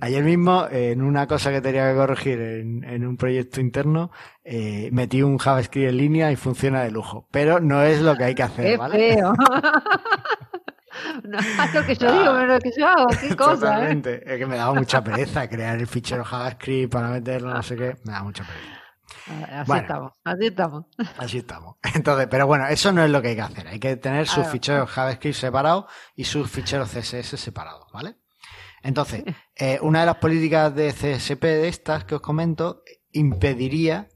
Speaker 1: ayer mismo en una cosa que tenía que corregir en, en un proyecto interno, eh, metí un JavaScript en línea y funciona de lujo. Pero no es lo que hay que hacer,
Speaker 2: Qué
Speaker 1: ¿vale?
Speaker 2: feo. no, haz lo que yo digo, no lo que yo hago. Qué cosa, ¿eh?
Speaker 1: Es que me daba mucha pereza crear el fichero JavaScript para meterlo, no sé qué. Me da mucha pereza.
Speaker 2: Así
Speaker 1: Bueno.
Speaker 2: estamos, así estamos.
Speaker 1: Así estamos. Entonces, pero bueno, eso no es lo que hay que hacer. Hay que tener sus ficheros JavaScript separados y sus ficheros CSS separados, ¿vale? Entonces, eh, una de las políticas de CSP de estas que os comento impediría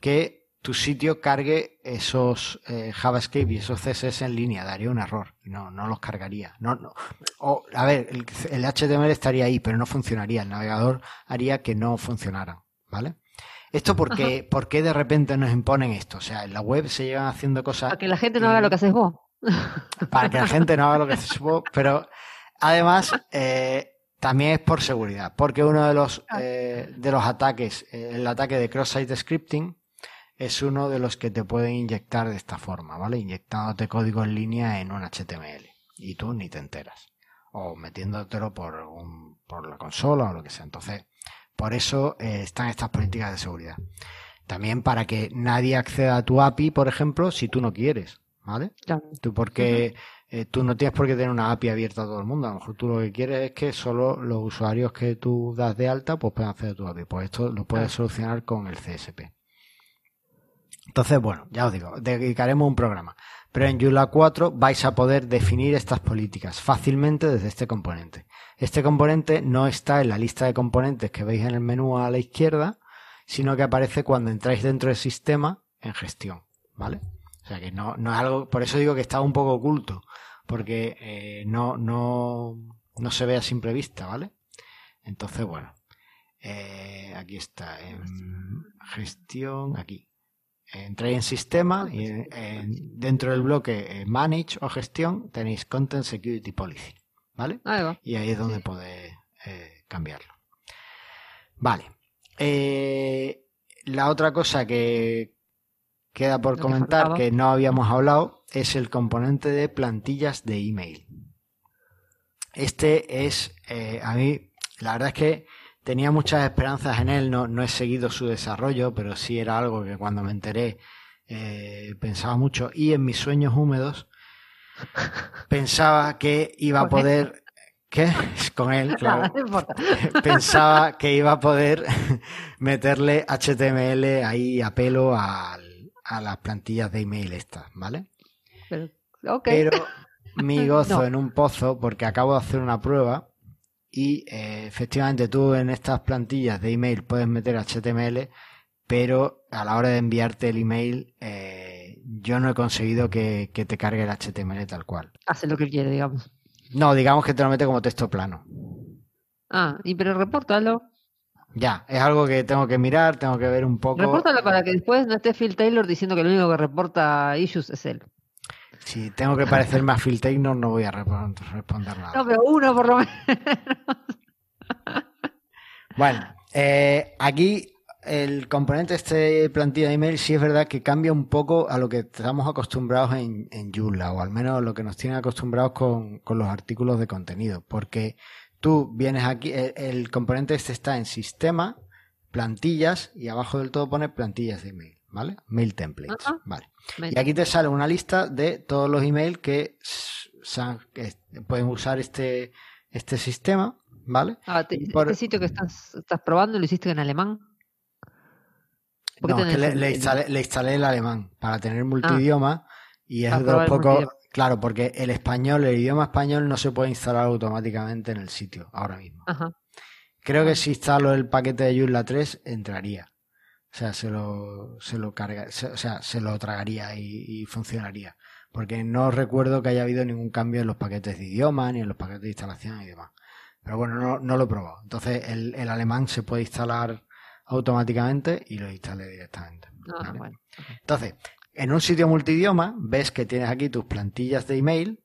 Speaker 1: que tu sitio cargue esos eh, JavaScript y esos CSS en línea. Daría un error. No, no los cargaría. No, no. O, a ver, el, el HTML estaría ahí, pero no funcionaría. El navegador haría que no funcionaran, ¿vale? Esto porque, ¿por qué de repente nos imponen esto? O sea, en la web se llevan haciendo cosas
Speaker 2: Para que la gente no haga lo que haces vos.
Speaker 1: para que la gente no haga lo que haces vos, pero además eh, también es por seguridad, porque uno de los eh, de los ataques, eh, el ataque de cross-site scripting, es uno de los que te pueden inyectar de esta forma, ¿vale? Inyectándote código en línea en un HTML y tú ni te enteras, o metiéndotelo por un, por la consola o lo que sea. Entonces, por eso eh, están estas políticas de seguridad. También para que nadie acceda a tu API, por ejemplo, si tú no quieres, ¿vale?
Speaker 2: Claro.
Speaker 1: Tú porque eh, tú no tienes por qué tener una API abierta a todo el mundo. A lo mejor tú lo que quieres es que solo los usuarios que tú das de alta pues puedan acceder a tu API. Pues esto lo puedes
Speaker 2: Claro.
Speaker 1: solucionar con el CSP. Entonces, bueno, ya os digo, dedicaremos un programa. Pero en Joomla 4 vais a poder definir estas políticas fácilmente desde este componente. Este componente no está en la lista de componentes que veis en el menú a la izquierda, sino que aparece cuando entráis dentro del sistema en gestión, ¿vale? O sea que no, no es algo, por eso digo que está un poco oculto, porque eh, no, no, no se ve a simple vista, ¿vale? Entonces, bueno, eh, aquí está, en gestión, aquí. Entráis en sistema y en- en- dentro del bloque eh, manage o gestión tenéis content security policy, ¿vale?
Speaker 2: Ahí va.
Speaker 1: Y ahí es donde podéis eh, cambiarlo. Vale. Eh, la otra cosa que queda por
Speaker 2: Lo
Speaker 1: comentar que no habíamos hablado es el componente de plantillas de email. Este es, eh, a mí, la verdad es que tenía muchas esperanzas en él, no, no he seguido su desarrollo, pero sí era algo que cuando me enteré eh, pensaba mucho y en mis sueños húmedos pensaba que iba a poder... ¿Qué? Con él, claro pensaba que iba a poder meterle HTML ahí a pelo a las plantillas de email estas, ¿vale?
Speaker 2: Pero,
Speaker 1: mi gozo
Speaker 2: No.
Speaker 1: en un pozo porque acabo de hacer una prueba y eh, efectivamente tú en estas plantillas de email puedes meter HTML, pero a la hora de enviarte el email eh, yo no he conseguido que, que te cargue el HTML tal cual.
Speaker 2: Hace lo que quiere, digamos.
Speaker 1: No, digamos que te lo mete como texto plano.
Speaker 2: Ah, y pero repórtalo.
Speaker 1: Ya, es algo que tengo que mirar, tengo que ver un poco.
Speaker 2: Repórtalo para que después no esté Phil Taylor diciendo que lo único que reporta issues es él.
Speaker 1: Si tengo que parecerme a Phil Taylor, no voy a responder nada.
Speaker 2: No, pero uno por lo menos.
Speaker 1: Bueno, eh, aquí el componente este plantilla de email sí es verdad que cambia un poco a lo que estamos acostumbrados en, en Joomla, o al menos lo que nos tienen acostumbrados con, con los artículos de contenido, porque tú vienes aquí, el, el componente este está en sistema, plantillas, y abajo del todo pone plantillas de email, ¿vale? Mail templates,
Speaker 2: Ajá.
Speaker 1: vale. Y aquí te sale una lista de todos los emails que, pueden usar este, este sistema, ¿vale?
Speaker 2: Ah, te-
Speaker 1: por-
Speaker 2: este sitio que estás, estás probando lo hiciste en alemán. ¿Por qué
Speaker 1: No, es que le, instalé, le instalé el alemán para tener multidioma y es de los pocos. Claro, porque el español, el idioma español no se puede instalar automáticamente en el sitio ahora mismo.
Speaker 2: Ajá.
Speaker 1: Creo que si instalo el paquete de Joomla 3 entraría. O sea, se lo, se lo carga, se- o sea, se lo tragaría y, y funcionaría. Porque no recuerdo que haya habido ningún cambio en los paquetes de idioma ni en los paquetes de instalación y demás. Pero bueno, no, no lo he probado. Entonces el, el alemán se puede instalar automáticamente y lo instalé directamente.
Speaker 2: Ah,
Speaker 1: ¿vale?
Speaker 2: bueno.
Speaker 1: Entonces, en un sitio multidioma ves que tienes aquí tus plantillas de email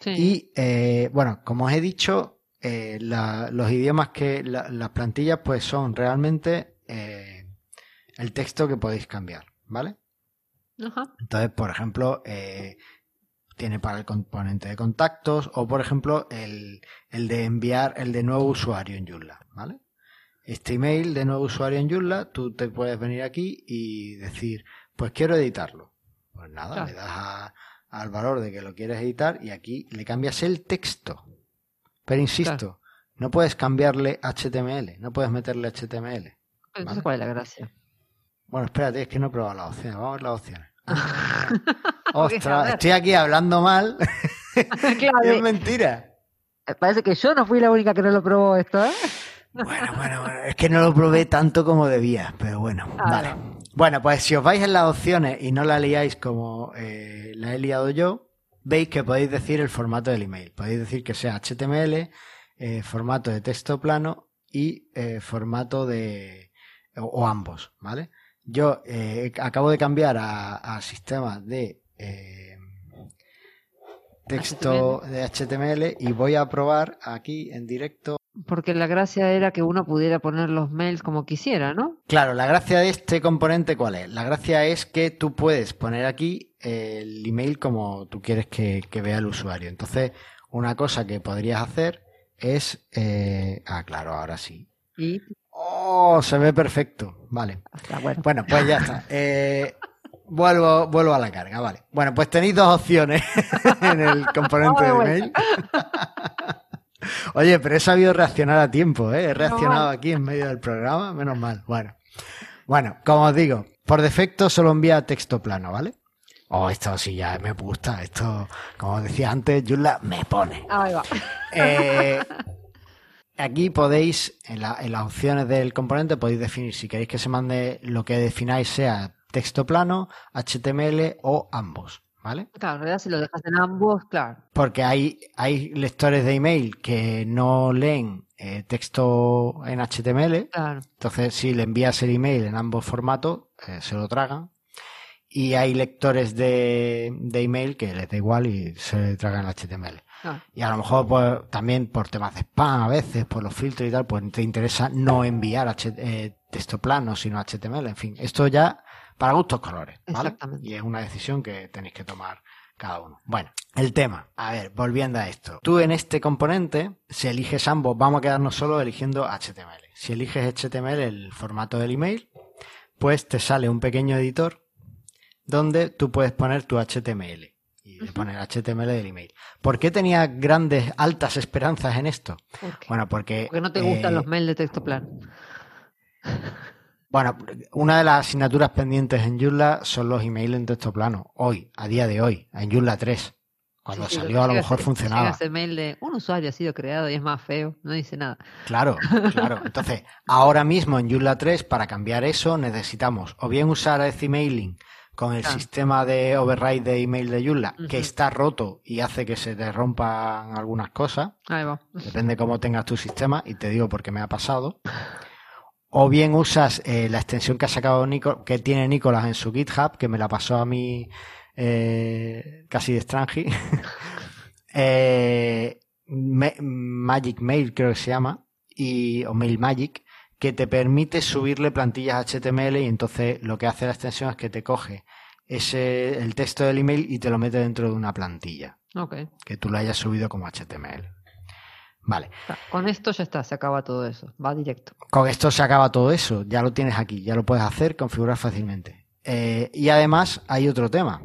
Speaker 2: Sí.
Speaker 1: y eh, bueno, como os he dicho, eh, la- los idiomas que la- las plantillas pues son realmente eh, el texto que podéis cambiar, ¿vale?
Speaker 2: Ajá.
Speaker 1: Entonces, por ejemplo, eh, tiene para el componente de contactos o, por ejemplo, el, el de enviar el de nuevo usuario en Joomla, ¿vale? Este email de nuevo usuario en Joomla, tú te puedes venir aquí y decir, pues quiero editarlo. Pues nada,
Speaker 2: Claro.
Speaker 1: le das a- al valor de que lo quieres editar y aquí le cambias el texto. Pero insisto, no puedes cambiarle HTML, no puedes meterle HTML.
Speaker 2: Entonces,
Speaker 1: Vale.
Speaker 2: ¿cuál es la gracia?
Speaker 1: Bueno, espérate, es que no he probado las opciones. Vamos a ver las opciones. Ostras, estoy aquí hablando mal.
Speaker 2: claro,
Speaker 1: es
Speaker 2: eh,
Speaker 1: mentira.
Speaker 2: parece que yo no fui la única que no lo probó esto, ¿eh?
Speaker 1: Bueno, bueno, bueno, es que no lo probé tanto como debía, pero bueno,
Speaker 2: Ah,
Speaker 1: vale. Bueno, pues si os vais en las opciones y no la liáis como eh, la he liado yo, veis que podéis decir el formato del email. Podéis decir que sea HTML, eh, formato de texto plano y eh, formato de... o, o ambos, ¿vale? Yo eh, acabo de cambiar a, a sistema de eh, texto de HTML y voy a probar aquí en directo
Speaker 2: Porque la gracia era que uno pudiera poner los mails como quisiera, ¿no?
Speaker 1: Claro, la gracia de este componente, ¿cuál es? La gracia es que tú puedes poner aquí el email como tú quieres que, que vea el usuario. Entonces, una cosa que podrías hacer es... eh, ah, claro, ahora sí.
Speaker 2: Y
Speaker 1: Oh, se ve perfecto. Vale.
Speaker 2: está bueno.
Speaker 1: Bueno, pues ya está. Eh, vuelvo, vuelvo a la carga, vale. Bueno, pues tenéis dos opciones en el componente
Speaker 2: de
Speaker 1: email. Oye, pero he sabido reaccionar a tiempo, ¿eh? He reaccionado aquí en medio del programa, menos mal. Bueno, bueno, como os digo, por defecto solo envía texto plano, ¿vale? Oh, esto sí ya me gusta. Esto, como decía antes, Yula me pone.
Speaker 2: Ahí va.
Speaker 1: Eh, aquí podéis, en, la- en las opciones del componente, podéis definir si queréis que se mande lo que defináis sea texto plano, HTML o ambos, ¿vale?
Speaker 2: Claro, en realidad si lo dejas en ambos, claro.
Speaker 1: Porque hay, hay lectores de email que no leen eh, texto en HTML,
Speaker 2: Claro.
Speaker 1: entonces si le envías el email en ambos formatos, eh, se lo tragan. Y hay lectores de, de email que les da igual y se tragan el HTML. Y a lo mejor pues, también por temas de spam a veces, por los filtros y tal, pues te interesa no enviar H- eh, texto plano, sino HTML. En fin, esto ya para gustos colores, ¿vale? Y es una decisión que tenéis que tomar cada uno. Bueno, el tema. A ver, volviendo a esto. Tú en este componente, si eliges ambos, vamos a quedarnos solo eligiendo HTML. Si eliges HTML, el formato del email, pues te sale un pequeño editor donde tú puedes poner tu HTML y le pones HTML del email. ¿Por qué tenía grandes, altas esperanzas en esto? Bueno, porque...
Speaker 2: Porque no te gustan
Speaker 1: eh,
Speaker 2: los mails de texto plano.
Speaker 1: Bueno, una de las asignaturas pendientes en Joomla son los emails en texto plano. Hoy, a día de hoy, en Joomla 3. Cuando
Speaker 2: Sí,
Speaker 1: salió a lo mejor
Speaker 2: ese-
Speaker 1: funcionaba.
Speaker 2: Ese mail de un usuario ha sido creado y es más feo, no dice nada.
Speaker 1: Claro, claro. Entonces, ahora mismo en Joomla 3, para cambiar eso, necesitamos o bien usar Eth Emailing con el
Speaker 2: Claro.
Speaker 1: sistema de override de email de Joomla, que está roto y hace que se te rompan algunas cosas.
Speaker 2: Ahí va.
Speaker 1: Depende cómo tengas tu sistema, y te digo porque me ha pasado. O bien usas eh, la extensión que ha sacado Nico, que tiene Nicolás en su GitHub, que me la pasó a mí eh, casi de extranji. eh, Magic Mail creo que se llama, y, o Mail Magic, que te permite subirle plantillas HTML y entonces lo que hace la extensión es que te coge ese, el texto del email y te lo mete dentro de una plantilla
Speaker 2: Ok.
Speaker 1: que tú lo hayas subido como HTML. Vale,
Speaker 2: Con esto ya está, se acaba todo eso. Va directo.
Speaker 1: con esto se acaba todo eso, ya lo tienes aquí, ya lo puedes hacer, configurar fácilmente. Eh, y además hay otro tema.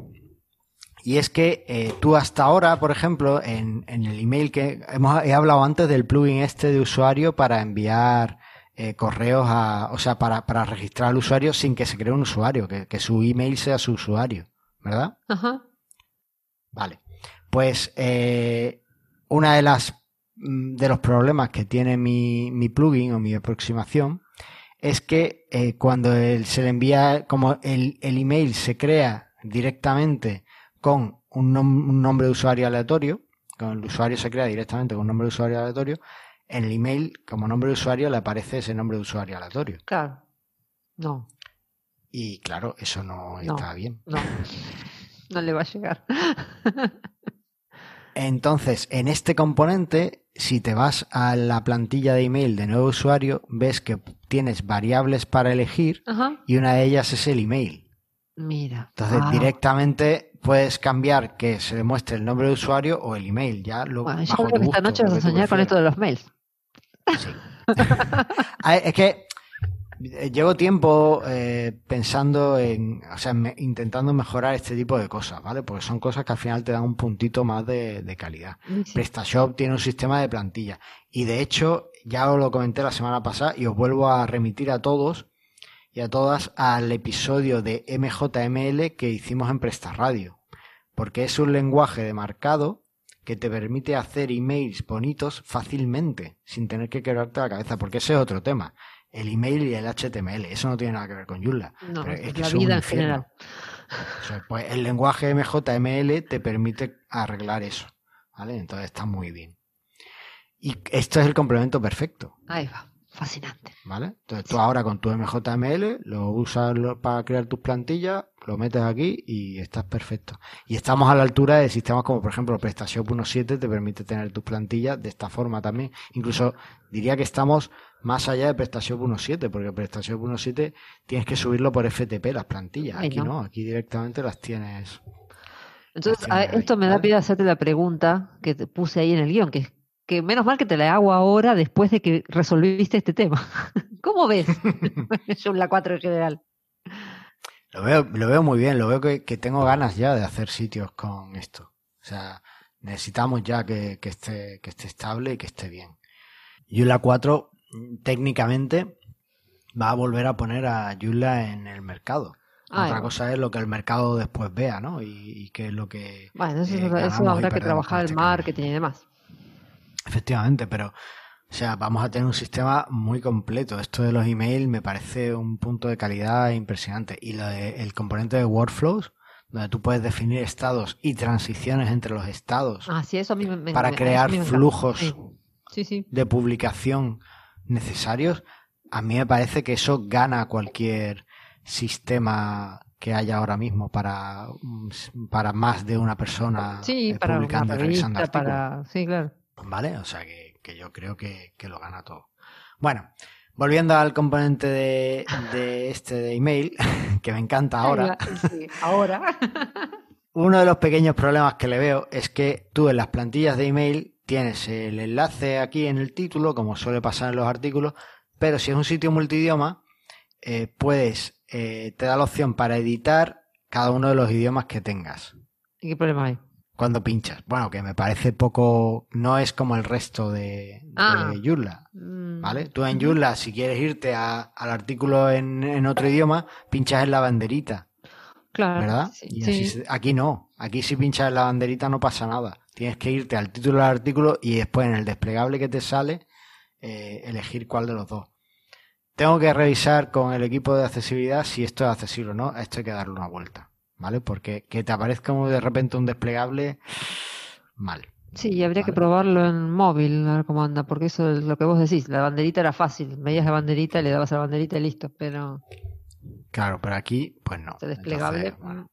Speaker 1: Y es que eh, tú hasta ahora, por ejemplo, en, en el email que hemos he hablado antes del plugin este de usuario para enviar eh, correos a, o sea, para, para registrar al usuario sin que se cree un usuario, que, que su email sea su usuario, ¿verdad?
Speaker 2: Ajá.
Speaker 1: Vale. Pues eh, una de las mm, de los problemas que tiene mi, mi plugin o mi aproximación es que eh, cuando el- se le envía, como el, el email se crea directamente con un, nom- un nombre de usuario aleatorio, con el usuario se crea directamente con un nombre de usuario aleatorio, en el email como nombre de usuario le aparece ese nombre de usuario aleatorio.
Speaker 2: Claro. No,
Speaker 1: Y claro, eso no,
Speaker 2: No.
Speaker 1: está bien.
Speaker 2: no. No le va a llegar.
Speaker 1: Entonces, en este componente, si te vas a la plantilla de email de nuevo usuario, ves que tienes variables para elegir
Speaker 2: Ajá.
Speaker 1: y una de ellas es el email.
Speaker 2: Mira.
Speaker 1: Entonces, directamente puedes cambiar que se le muestre el nombre de usuario o el email. Ya lo
Speaker 2: Bueno, yo creo que esta noche vas a soñar con esto de los mails.
Speaker 1: Sí. Es que eh, llevo tiempo eh, pensando en, o sea, me- intentando mejorar este tipo de cosas, ¿vale? Porque son cosas que al final te dan un puntito más de, de calidad.
Speaker 2: Sí.
Speaker 1: PrestaShop tiene un sistema de plantilla. Y de hecho, ya os lo comenté la semana pasada y os vuelvo a remitir a todos y a todas al episodio de MJML que hicimos en PrestaRadio. Porque es un lenguaje de marcado que te permite hacer emails bonitos fácilmente, sin tener que quebrarte la cabeza, porque ese es otro tema. El email y el HTML, eso no tiene nada que ver con Joomla.
Speaker 2: No,
Speaker 1: pero
Speaker 2: es
Speaker 1: que
Speaker 2: la
Speaker 1: es un
Speaker 2: vida en
Speaker 1: infierno.
Speaker 2: general.
Speaker 1: O sea, pues el lenguaje MJML te permite arreglar eso, ¿vale? Entonces está muy bien. Y esto es el complemento perfecto,
Speaker 2: Ahí va. Fascinante.
Speaker 1: ¿vale? Entonces tú ahora con tu MJML lo usas para crear tus plantillas, lo metes aquí y estás perfecto. Y estamos a la altura de sistemas como por ejemplo PrestaShop 1.7 te permite tener tus plantillas de esta forma también. Incluso diría que estamos más allá de PrestaShop 1.7 porque PrestaShop 1.7 tienes que subirlo por FTP las plantillas.
Speaker 2: Ay,
Speaker 1: Aquí
Speaker 2: no.
Speaker 1: no, aquí directamente las tienes.
Speaker 2: Entonces, a- esto me da pie a hacerte la pregunta que te puse ahí en el guion, que, que menos mal que te la hago ahora después de que resolviste este tema. ¿Cómo ves? Yo la 4 en general.
Speaker 1: Lo veo, lo veo muy bien, lo veo que, que tengo ganas ya de hacer sitios con esto. O sea, necesitamos ya que, que esté, que esté estable y que esté bien. Joomla 4 mm, técnicamente va a volver a poner a Joomla en el mercado.
Speaker 2: Ah,
Speaker 1: Otra
Speaker 2: ya.
Speaker 1: cosa es lo que el mercado después vea, ¿no? Y, y qué es lo que...
Speaker 2: Bueno, eso,
Speaker 1: eh,
Speaker 2: eso habrá que trabajar el
Speaker 1: este
Speaker 2: marketing y demás.
Speaker 1: Efectivamente, pero... O sea, vamos a tener un sistema muy completo. Esto de los emails me parece un punto de calidad impresionante. Y lo de- el componente de workflows, donde tú puedes definir estados y transiciones entre los estados
Speaker 2: Ah, sí, eso a mí me,
Speaker 1: para crear
Speaker 2: me
Speaker 1: flujos
Speaker 2: Sí, sí.
Speaker 1: de publicación necesarios, a mí me parece que eso gana cualquier sistema que haya ahora mismo para, mm, para más de una persona
Speaker 2: Sí,
Speaker 1: eh,
Speaker 2: para una
Speaker 1: publicando y revisando
Speaker 2: revista, para... Sí, claro.
Speaker 1: ¿Vale? O sea que, que yo creo que, que lo gana todo. Bueno, volviendo al componente de, de este de email, que me encanta ahora,
Speaker 2: Sí, ahora.
Speaker 1: uno de los pequeños problemas que le veo es que tú en las plantillas de email tienes el enlace aquí en el título, como suele pasar en los artículos, pero si es un sitio multidioma, eh, puedes, eh, te da la opción para editar cada uno de los idiomas que tengas.
Speaker 2: ¿Y qué problema hay?
Speaker 1: Cuando pinchas. Bueno, que me parece poco, no es como el resto de, de
Speaker 2: Ah.
Speaker 1: Joomla.
Speaker 2: Mm,
Speaker 1: ¿Vale? Tú en Joomla, si quieres irte a- al artículo en, en otro idioma, pinchas en la banderita,
Speaker 2: Claro.
Speaker 1: ¿verdad?
Speaker 2: Sí,
Speaker 1: Y así
Speaker 2: sí.
Speaker 1: aquí no. Aquí si pinchas en la banderita no pasa nada. Tienes que irte al título del artículo y después en el desplegable que te sale, eh, elegir cuál de los dos. Tengo que revisar con el equipo de accesibilidad si esto es accesible o no. Esto hay que darle una vuelta, ¿vale? Porque que te aparezca de repente un desplegable, mal.
Speaker 2: Sí, y habría que probarlo en móvil, a ver cómo anda, porque eso es lo que vos decís, la banderita era fácil, veías la banderita, le dabas a la banderita y listo, pero
Speaker 1: Claro, pero aquí, pues no.
Speaker 2: ese desplegable...
Speaker 1: Entonces, bueno.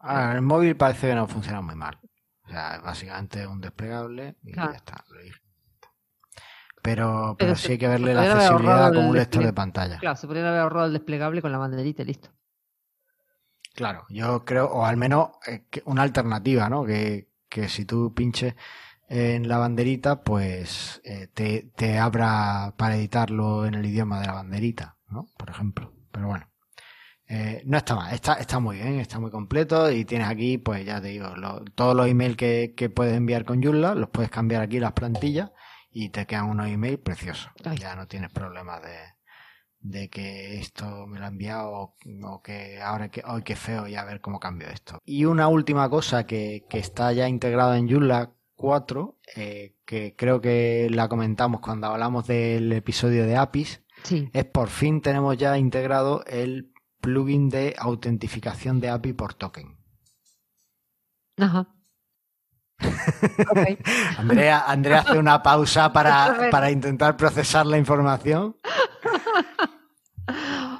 Speaker 2: mm,
Speaker 1: el móvil parece que no funciona muy mal. O sea, es básicamente un desplegable y
Speaker 2: Claro.
Speaker 1: ya está. pero, pero,
Speaker 2: Pero
Speaker 1: sí hay que verle la accesibilidad como un lector de pantalla.
Speaker 2: Claro, se podría haber ahorrado el desplegable con la banderita y listo.
Speaker 1: Claro, yo creo, o al menos eh, una alternativa, ¿no? Que, que si tú pinches en la banderita, pues eh, te, te abra para editarlo en el idioma de la banderita, ¿no? Por ejemplo. Pero bueno, eh, no está mal, está, está muy bien, está muy completo y tienes aquí, pues ya te digo, lo- todos los emails que, que puedes enviar con Joomla, los puedes cambiar aquí las plantillas y te quedan unos emails preciosos. Ya no tienes problemas de, de que esto me lo ha enviado o, que ahora que hoy qué feo y a ver cómo cambio esto. Y una última cosa que, que está ya integrada en Joomla 4, eh, que creo que la comentamos cuando hablamos del episodio de APIs,
Speaker 2: Sí.
Speaker 1: es por fin tenemos ya integrado el plugin de autentificación de API por token.
Speaker 2: Ajá.
Speaker 1: Andrea, Andrea hace una pausa para, para intentar procesar la información.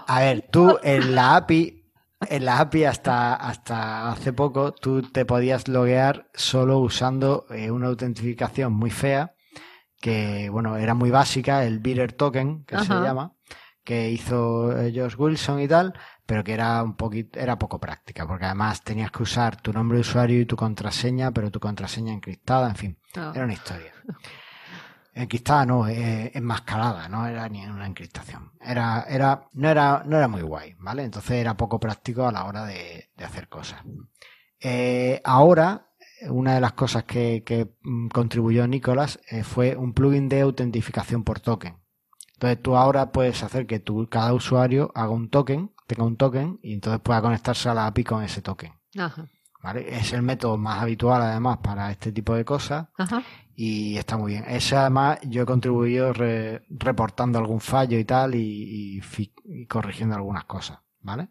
Speaker 1: A ver, tú en la API, en la API hasta, hasta hace poco, tú te podías loguear solo usando eh, una autentificación muy fea, que bueno, era muy básica, el Bearer Token, que se llama, que hizo eh, Josh Wilson y tal, pero que era un poquito, era poco práctica, porque además tenías que usar tu nombre de usuario y tu contraseña, pero tu contraseña encriptada, en fin.
Speaker 2: No.
Speaker 1: Era una historia. Encriptada no, eh, enmascarada, no era ni una encriptación. Era, era, no era, no era muy guay, ¿vale? Entonces era poco práctico a la hora de, hacer cosas. Eh, ahora, una de las cosas que, que, mm, contribuyó Nicolás eh, fue un plugin de autentificación por token. Entonces tú ahora puedes hacer que tu, cada usuario haga un token, tenga un token, y entonces pueda conectarse a la API con ese token.
Speaker 2: Ajá.
Speaker 1: ¿Vale? Es el método más habitual además para este tipo de cosas
Speaker 2: Ajá.
Speaker 1: y está muy bien. Ese además yo he contribuido re- reportando algún fallo y tal y, y y corrigiendo algunas cosas, ¿vale?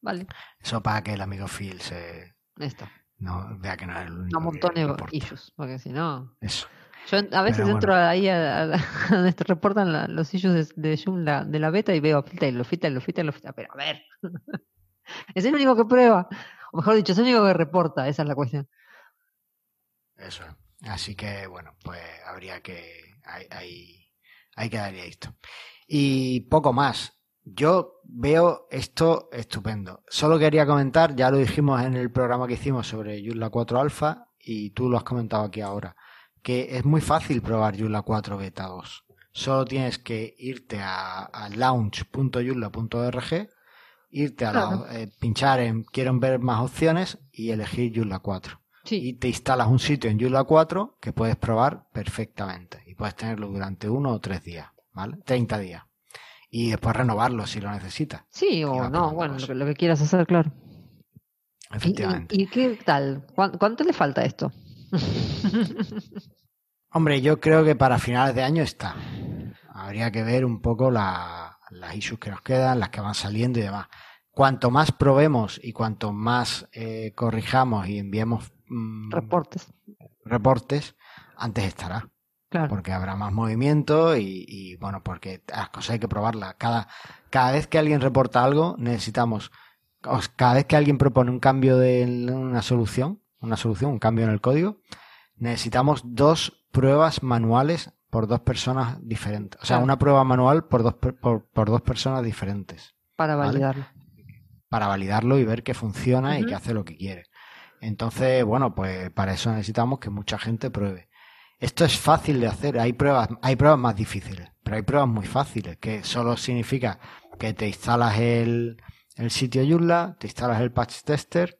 Speaker 2: Vale.
Speaker 1: Eso para que el amigo Phil se
Speaker 2: Esto.
Speaker 1: no vea que no es el único
Speaker 2: Un montón de issues. Porque si no.
Speaker 1: Eso.
Speaker 2: Yo a veces entro ahí a, a- a donde te reportan la- los issues de, de Joomla de la beta y veo filtalo, filtalo, filtalo, filtalo. Pero a ver. es el único que prueba. O mejor dicho, es el único que reporta. Esa es la cuestión.
Speaker 1: Eso. Así que bueno, pues habría que ahí, ahí, quedaría esto. Y poco más. Yo veo esto estupendo. Solo quería comentar, ya lo dijimos en el programa que hicimos sobre Joomla 4 Alpha y tú lo has comentado aquí ahora, que es muy fácil probar Joomla 4 Beta 2. Solo tienes que irte a, a irte a la- eh, pinchar en quiero ver más opciones y elegir Joomla 4
Speaker 2: Sí.
Speaker 1: y te instalas un sitio en Joomla 4 que puedes probar perfectamente y puedes tenerlo durante uno o tres días, ¿vale? 30 días. Y después renovarlo si lo necesitas,
Speaker 2: Sí, o no, bueno, lo que, lo que quieras hacer, claro. ¿Y,
Speaker 1: efectivamente.
Speaker 2: y, y qué tal? ¿Cuán- ¿Cuánto le falta a esto?
Speaker 1: Hombre, yo creo que para finales de año está. Habría que ver un poco la- las issues que nos quedan, las que van saliendo y demás. Cuanto más probemos y cuanto más eh, corrijamos y enviemos mm,
Speaker 2: Reportes.
Speaker 1: reportes, antes estará.
Speaker 2: Claro.
Speaker 1: porque habrá más movimiento y, y, bueno, porque las cosas hay que probarlas. Cada, cada vez que alguien reporta algo, necesitamos, o sea, cada vez que alguien propone un cambio de una solución, una solución, un cambio en el código, necesitamos dos pruebas manuales por dos personas diferentes. O sea,
Speaker 2: Claro.
Speaker 1: una prueba manual por dos, por, por dos personas diferentes
Speaker 2: Para
Speaker 1: Vale.
Speaker 2: validarlo.
Speaker 1: para validarlo y ver que funciona y que hace lo que quiere. Entonces, bueno, pues para eso necesitamos que mucha gente pruebe. Esto es fácil de hacer, hay pruebas, hay pruebas más difíciles, pero hay pruebas muy fáciles, que solo significa que te instalas el, el sitio Joomla, te instalas el patch tester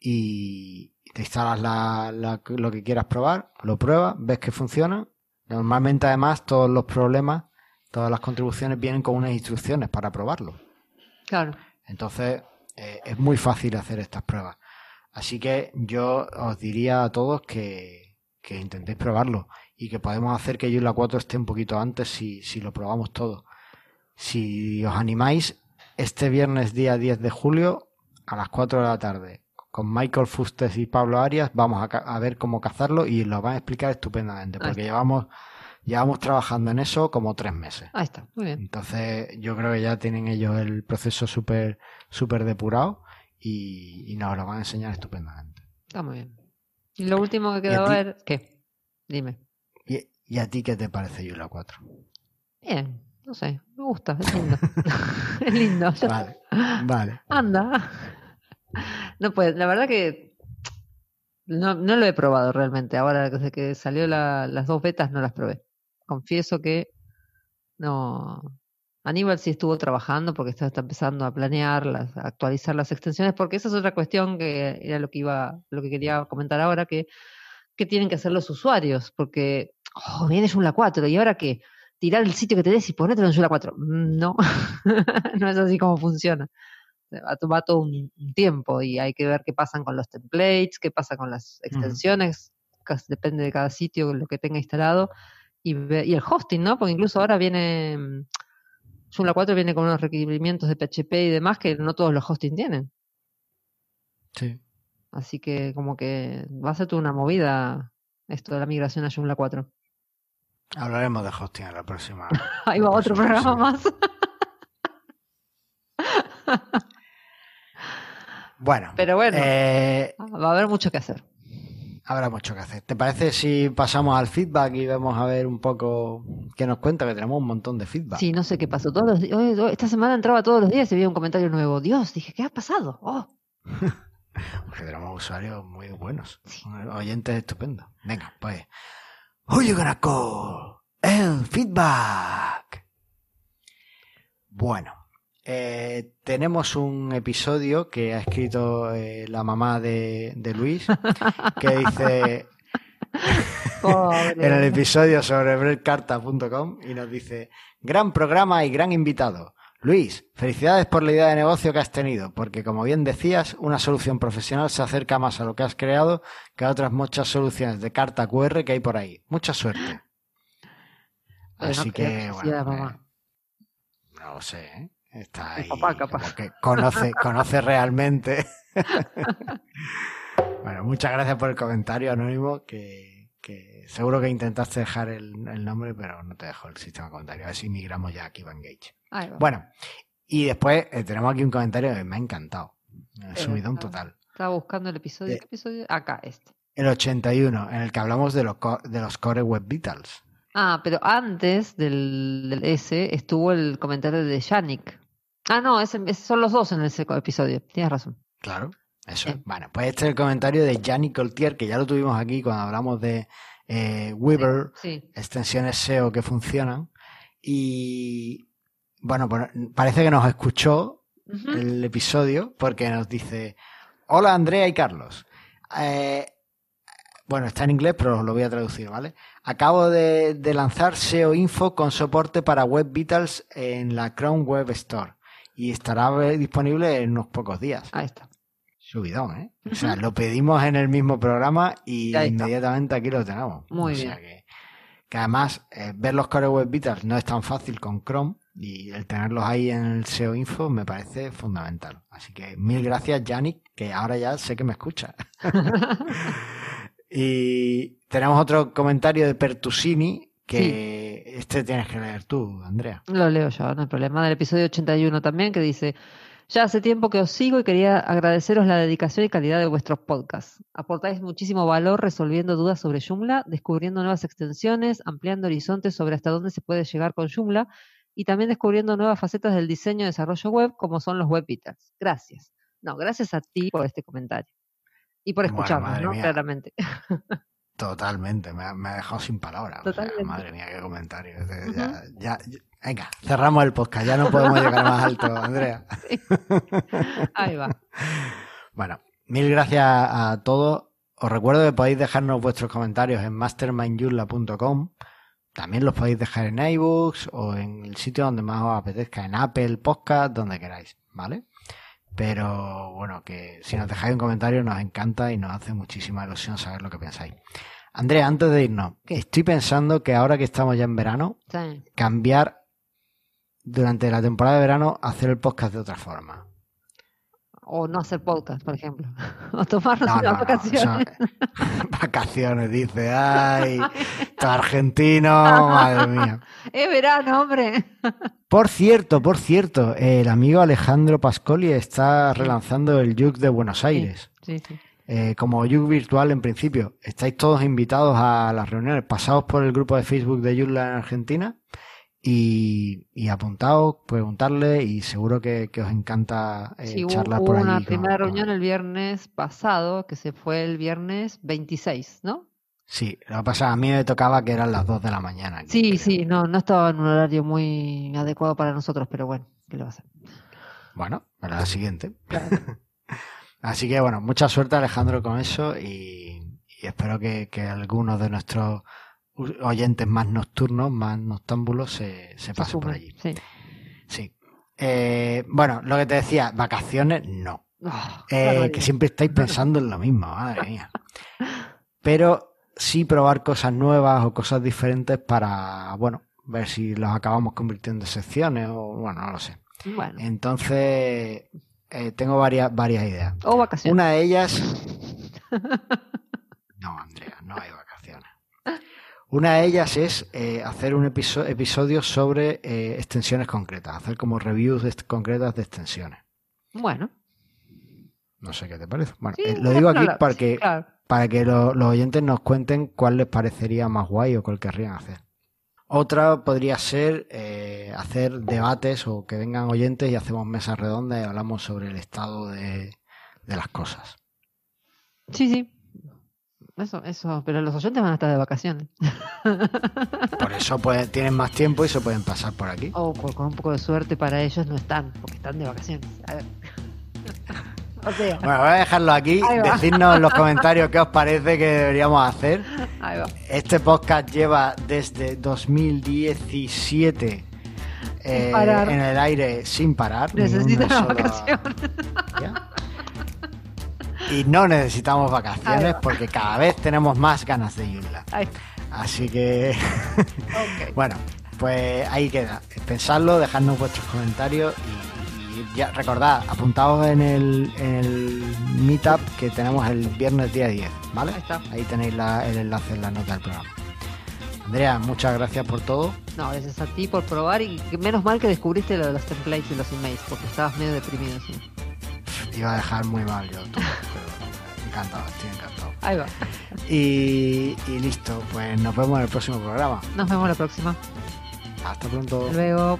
Speaker 1: y te instalas la- la- lo que quieras probar, lo pruebas, ves que funciona. Normalmente además todos los problemas, todas las contribuciones vienen con unas instrucciones para probarlo.
Speaker 2: Claro.
Speaker 1: Entonces, eh, es muy fácil hacer estas pruebas. Así que yo os diría a todos que, que intentéis probarlo y que podemos hacer que Joomla 4 esté un poquito antes si, si lo probamos todo. Si os animáis, este viernes día 10 de julio a las 4 de la tarde, con Michael Fustes y Pablo Arias, vamos a, ver cómo cazarlo y lo van a explicar estupendamente, porque llevamos, llevamos trabajando en eso como tres meses.
Speaker 2: Ahí está. Muy bien.
Speaker 1: Entonces, yo creo que ya tienen ellos el proceso súper súper depurado y, y nos lo van a enseñar estupendamente.
Speaker 2: Está muy bien. Y lo último que
Speaker 1: ¿Y a
Speaker 2: queda
Speaker 1: ti?
Speaker 2: ver, ¿qué? Dime.
Speaker 1: Y, ¿Y a ti qué te parece Joomla 4?
Speaker 2: Bien, no sé, me gusta, es lindo. es lindo.
Speaker 1: Vale, vale.
Speaker 2: Anda. No pues, la verdad que no, no lo he probado realmente. Ahora desde que salió la- las dos betas no las probé. Confieso que no. Aníbal sí estuvo trabajando porque está, está empezando a planear, las, a actualizar las extensiones, porque esa es otra cuestión que era lo que iba, lo que quería comentar ahora, que, que tienen que hacer los usuarios, porque oh, viene Joomla 4 y ahora qué, tirar el sitio que te des y ponértelo en Joomla 4. Mm, No, no es así como funciona va, to- va todo un, un tiempo y hay que ver qué pasan con los templates, qué pasa con las extensiones, depende de cada sitio lo que tenga instalado y, el hosting, ¿no? Porque incluso ahora viene, mm, Joomla 4 viene con unos requerimientos de PHP y demás que no todos los hosting tienen.
Speaker 1: Sí.
Speaker 2: Así que como que va a ser toda una movida esto de la migración a Joomla 4.
Speaker 1: Hablaremos de hosting en la próxima.
Speaker 2: Ahí va otro programa más.
Speaker 1: Bueno,
Speaker 2: Pero bueno,
Speaker 1: eh,
Speaker 2: va a haber mucho que hacer.
Speaker 1: habrá mucho que hacer. ¿Te parece si pasamos al feedback y vamos a ver un poco qué nos cuenta? Que tenemos un montón de feedback.
Speaker 2: Sí, no sé qué pasó. Todos los hoy- esta semana entraba todos los días y veía un comentario nuevo. Dios, dije, ¿qué ha pasado? Oh,
Speaker 1: Porque tenemos usuarios muy buenos. Oyentes estupendos. Venga, pues. Who you gonna call? El feedback. Bueno, eh, tenemos un episodio que ha escrito eh, la mamá de, de Luis que dice en el episodio sobre breadcarta.com y nos dice gran programa y gran invitado. Luis, felicidades por la idea de negocio que has tenido, porque como bien decías, una solución profesional se acerca más a lo que has creado que a otras muchas soluciones de carta QR que hay por ahí. Mucha suerte.
Speaker 2: No
Speaker 1: Así que, bueno, eh, no lo sé, ¿eh? Está ahí
Speaker 2: papá, capaz.
Speaker 1: que conoce, conoce realmente. bueno, muchas gracias por el comentario anónimo que, que seguro que intentaste dejar el, el nombre, pero no te dejó el sistema de comentarios. A ver si migramos ya aquí Van Gage. Bueno, y después eh, tenemos aquí un comentario que me ha encantado. Me ha
Speaker 2: Eh,
Speaker 1: subido un
Speaker 2: ah.
Speaker 1: total.
Speaker 2: Estaba buscando el episodio.
Speaker 1: Eh.
Speaker 2: ¿Qué episodio? Acá, este.
Speaker 1: El 81, en el que hablamos de los, de los Core Web Vitals.
Speaker 2: Ah, pero antes del, del ese estuvo el comentario de Yannick. Ah, no, ese son los dos en ese episodio. Tienes razón.
Speaker 1: Claro, eso es.
Speaker 2: Sí.
Speaker 1: Bueno, pues este es el comentario de Gianni Coltier, que ya lo tuvimos aquí cuando hablamos de eh, Weaver,
Speaker 2: Sí.
Speaker 1: extensiones SEO que funcionan. Y bueno, pues parece que nos escuchó el episodio porque nos dice, hola Andrea y Carlos. Eh, bueno, está en inglés, pero lo voy a traducir, ¿vale? Acabo de, de lanzar SEO Info con soporte para Web Vitals en la Chrome Web Store y estará eh, disponible en unos pocos días.
Speaker 2: Ahí está.
Speaker 1: Subidón, ¿eh? O sea, lo pedimos en el mismo programa y inmediatamente aquí lo tenemos.
Speaker 2: Muy
Speaker 1: o sea
Speaker 2: bien.
Speaker 1: que, que además eh, ver los Core Web Vitals no es tan fácil con Chrome y el tenerlos ahí en el SEO Info me parece fundamental. Así que mil gracias, Yannick, que ahora ya sé que me escucha. y tenemos otro comentario de Pertusini que este tienes que leer tú, Andrea.
Speaker 2: Lo leo yo, no hay problema. Del episodio 81 también, que dice: Ya hace tiempo que os sigo y quería agradeceros la dedicación y calidad de vuestros podcasts. Aportáis muchísimo valor resolviendo dudas sobre Joomla, descubriendo nuevas extensiones, ampliando horizontes sobre hasta dónde se puede llegar con Joomla y también descubriendo nuevas facetas del diseño y desarrollo web, como son los web. Gracias. No, gracias a ti por este comentario. Y por escucharnos, ¿no? Claramente.
Speaker 1: Totalmente, me ha, me ha dejado sin palabras. O sea, madre mía, qué comentario. Ya- ya- ya- ya- venga, cerramos el podcast, ya no podemos llegar más alto, Andrea.
Speaker 2: Ahí va.
Speaker 1: Bueno, mil gracias a todos. Os recuerdo que podéis dejarnos vuestros comentarios en mastermindyurla.com. También los podéis dejar en iBooks o en el sitio donde más os apetezca, en Apple Podcast, donde queráis, ¿vale? Pero bueno, que si nos dejáis un comentario nos encanta y nos hace muchísima ilusión saber lo que pensáis. Andrea, antes de irnos, estoy pensando que ahora que estamos ya en verano,
Speaker 2: Sí.
Speaker 1: cambiar durante la temporada de verano, hacer el podcast de otra forma.
Speaker 2: O no hacer podcast, por ejemplo. O tomarnos
Speaker 1: No,
Speaker 2: unas
Speaker 1: no, no,
Speaker 2: vacaciones.
Speaker 1: vacaciones, dice. Ay, todo argentino, madre mía.
Speaker 2: Es verano, hombre.
Speaker 1: Por cierto, por cierto, el amigo Alejandro Pascoli está relanzando el Juke de Buenos Aires.
Speaker 2: Sí, sí.
Speaker 1: Eh, como You Virtual en principio, estáis todos invitados a las reuniones. Pasaos por el grupo de Facebook de Joomla en Argentina y, y apuntaos, preguntarle y seguro que, que os encanta eh,
Speaker 2: Sí,
Speaker 1: charlar
Speaker 2: hubo
Speaker 1: por allí.
Speaker 2: una primera
Speaker 1: con-
Speaker 2: reunión el viernes pasado, que se fue el viernes 26, ¿no?
Speaker 1: Sí, lo que pasa, a mí me tocaba que eran las 2 de la mañana. aquí,
Speaker 2: Sí,
Speaker 1: creo.
Speaker 2: sí, no, no estaba en un horario muy adecuado para nosotros, pero bueno, ¿qué le va a hacer?
Speaker 1: Bueno, para la siguiente. Así que bueno, mucha suerte Alejandro con eso y, y espero que, que algunos de nuestros oyentes más nocturnos, más noctámbulos, se, se
Speaker 2: Se
Speaker 1: pasen por allí.
Speaker 2: Sí.
Speaker 1: Sí. Eh, bueno, lo que te decía, vacaciones no.
Speaker 2: Ah,
Speaker 1: Eh, que siempre estáis pensando en lo mismo, madre mía. Pero sí probar cosas nuevas o cosas diferentes para, bueno, ver si los acabamos convirtiendo en secciones o, bueno, no lo sé.
Speaker 2: Bueno,
Speaker 1: Entonces, eh, tengo varias, varias ideas.
Speaker 2: o vacaciones.
Speaker 1: Una de ellas. No, Andrea, no hay vacaciones. Una de ellas es eh, hacer un episo- episodio sobre eh, extensiones concretas, hacer como reviews de concretas de extensiones.
Speaker 2: Bueno,
Speaker 1: No sé qué te parece. Bueno,
Speaker 2: sí,
Speaker 1: eh, lo digo aquí para que,
Speaker 2: claro.
Speaker 1: para que lo- los oyentes nos cuenten cuál les parecería más guay o cuál querrían hacer. Otra podría ser hacer debates o que vengan oyentes y hacemos mesas redondas y hablamos sobre el estado de, de las cosas.
Speaker 2: Sí, sí. Eso, eso, pero los oyentes van a estar de vacaciones.
Speaker 1: Por eso pueden- tienen más tiempo y se pueden pasar por aquí.
Speaker 2: O por- con un poco de suerte para ellos no están, porque están de vacaciones. A ver. o sea,
Speaker 1: Bueno, voy a dejarlo aquí. Decidnos en los comentarios qué os parece que deberíamos hacer.
Speaker 2: ahí va.
Speaker 1: Este podcast lleva desde 2017 eh, en el aire sin parar.
Speaker 2: Necesitan vacación.
Speaker 1: día. Y no necesitamos vacaciones porque cada vez tenemos más ganas de.
Speaker 2: Ahí.
Speaker 1: Así que, bueno, pues ahí queda. Pensadlo, dejadnos vuestros comentarios y, y ya recordad, apuntaos en el, en el meetup que tenemos el viernes día 10, ¿vale?
Speaker 2: Ahí está.
Speaker 1: Ahí tenéis la- el enlace en la nota del programa. Andrea, muchas gracias por todo.
Speaker 2: No, gracias a ti por probar y menos mal que descubriste lo de los templates y los emails, porque estabas medio deprimido. sí.
Speaker 1: Iba a dejar muy mal yo todo, pero encantado, estoy encantado.
Speaker 2: Ahí va.
Speaker 1: Y, y listo, pues nos vemos en el próximo programa.
Speaker 2: Nos vemos la próxima.
Speaker 1: Hasta pronto.
Speaker 2: Hasta luego.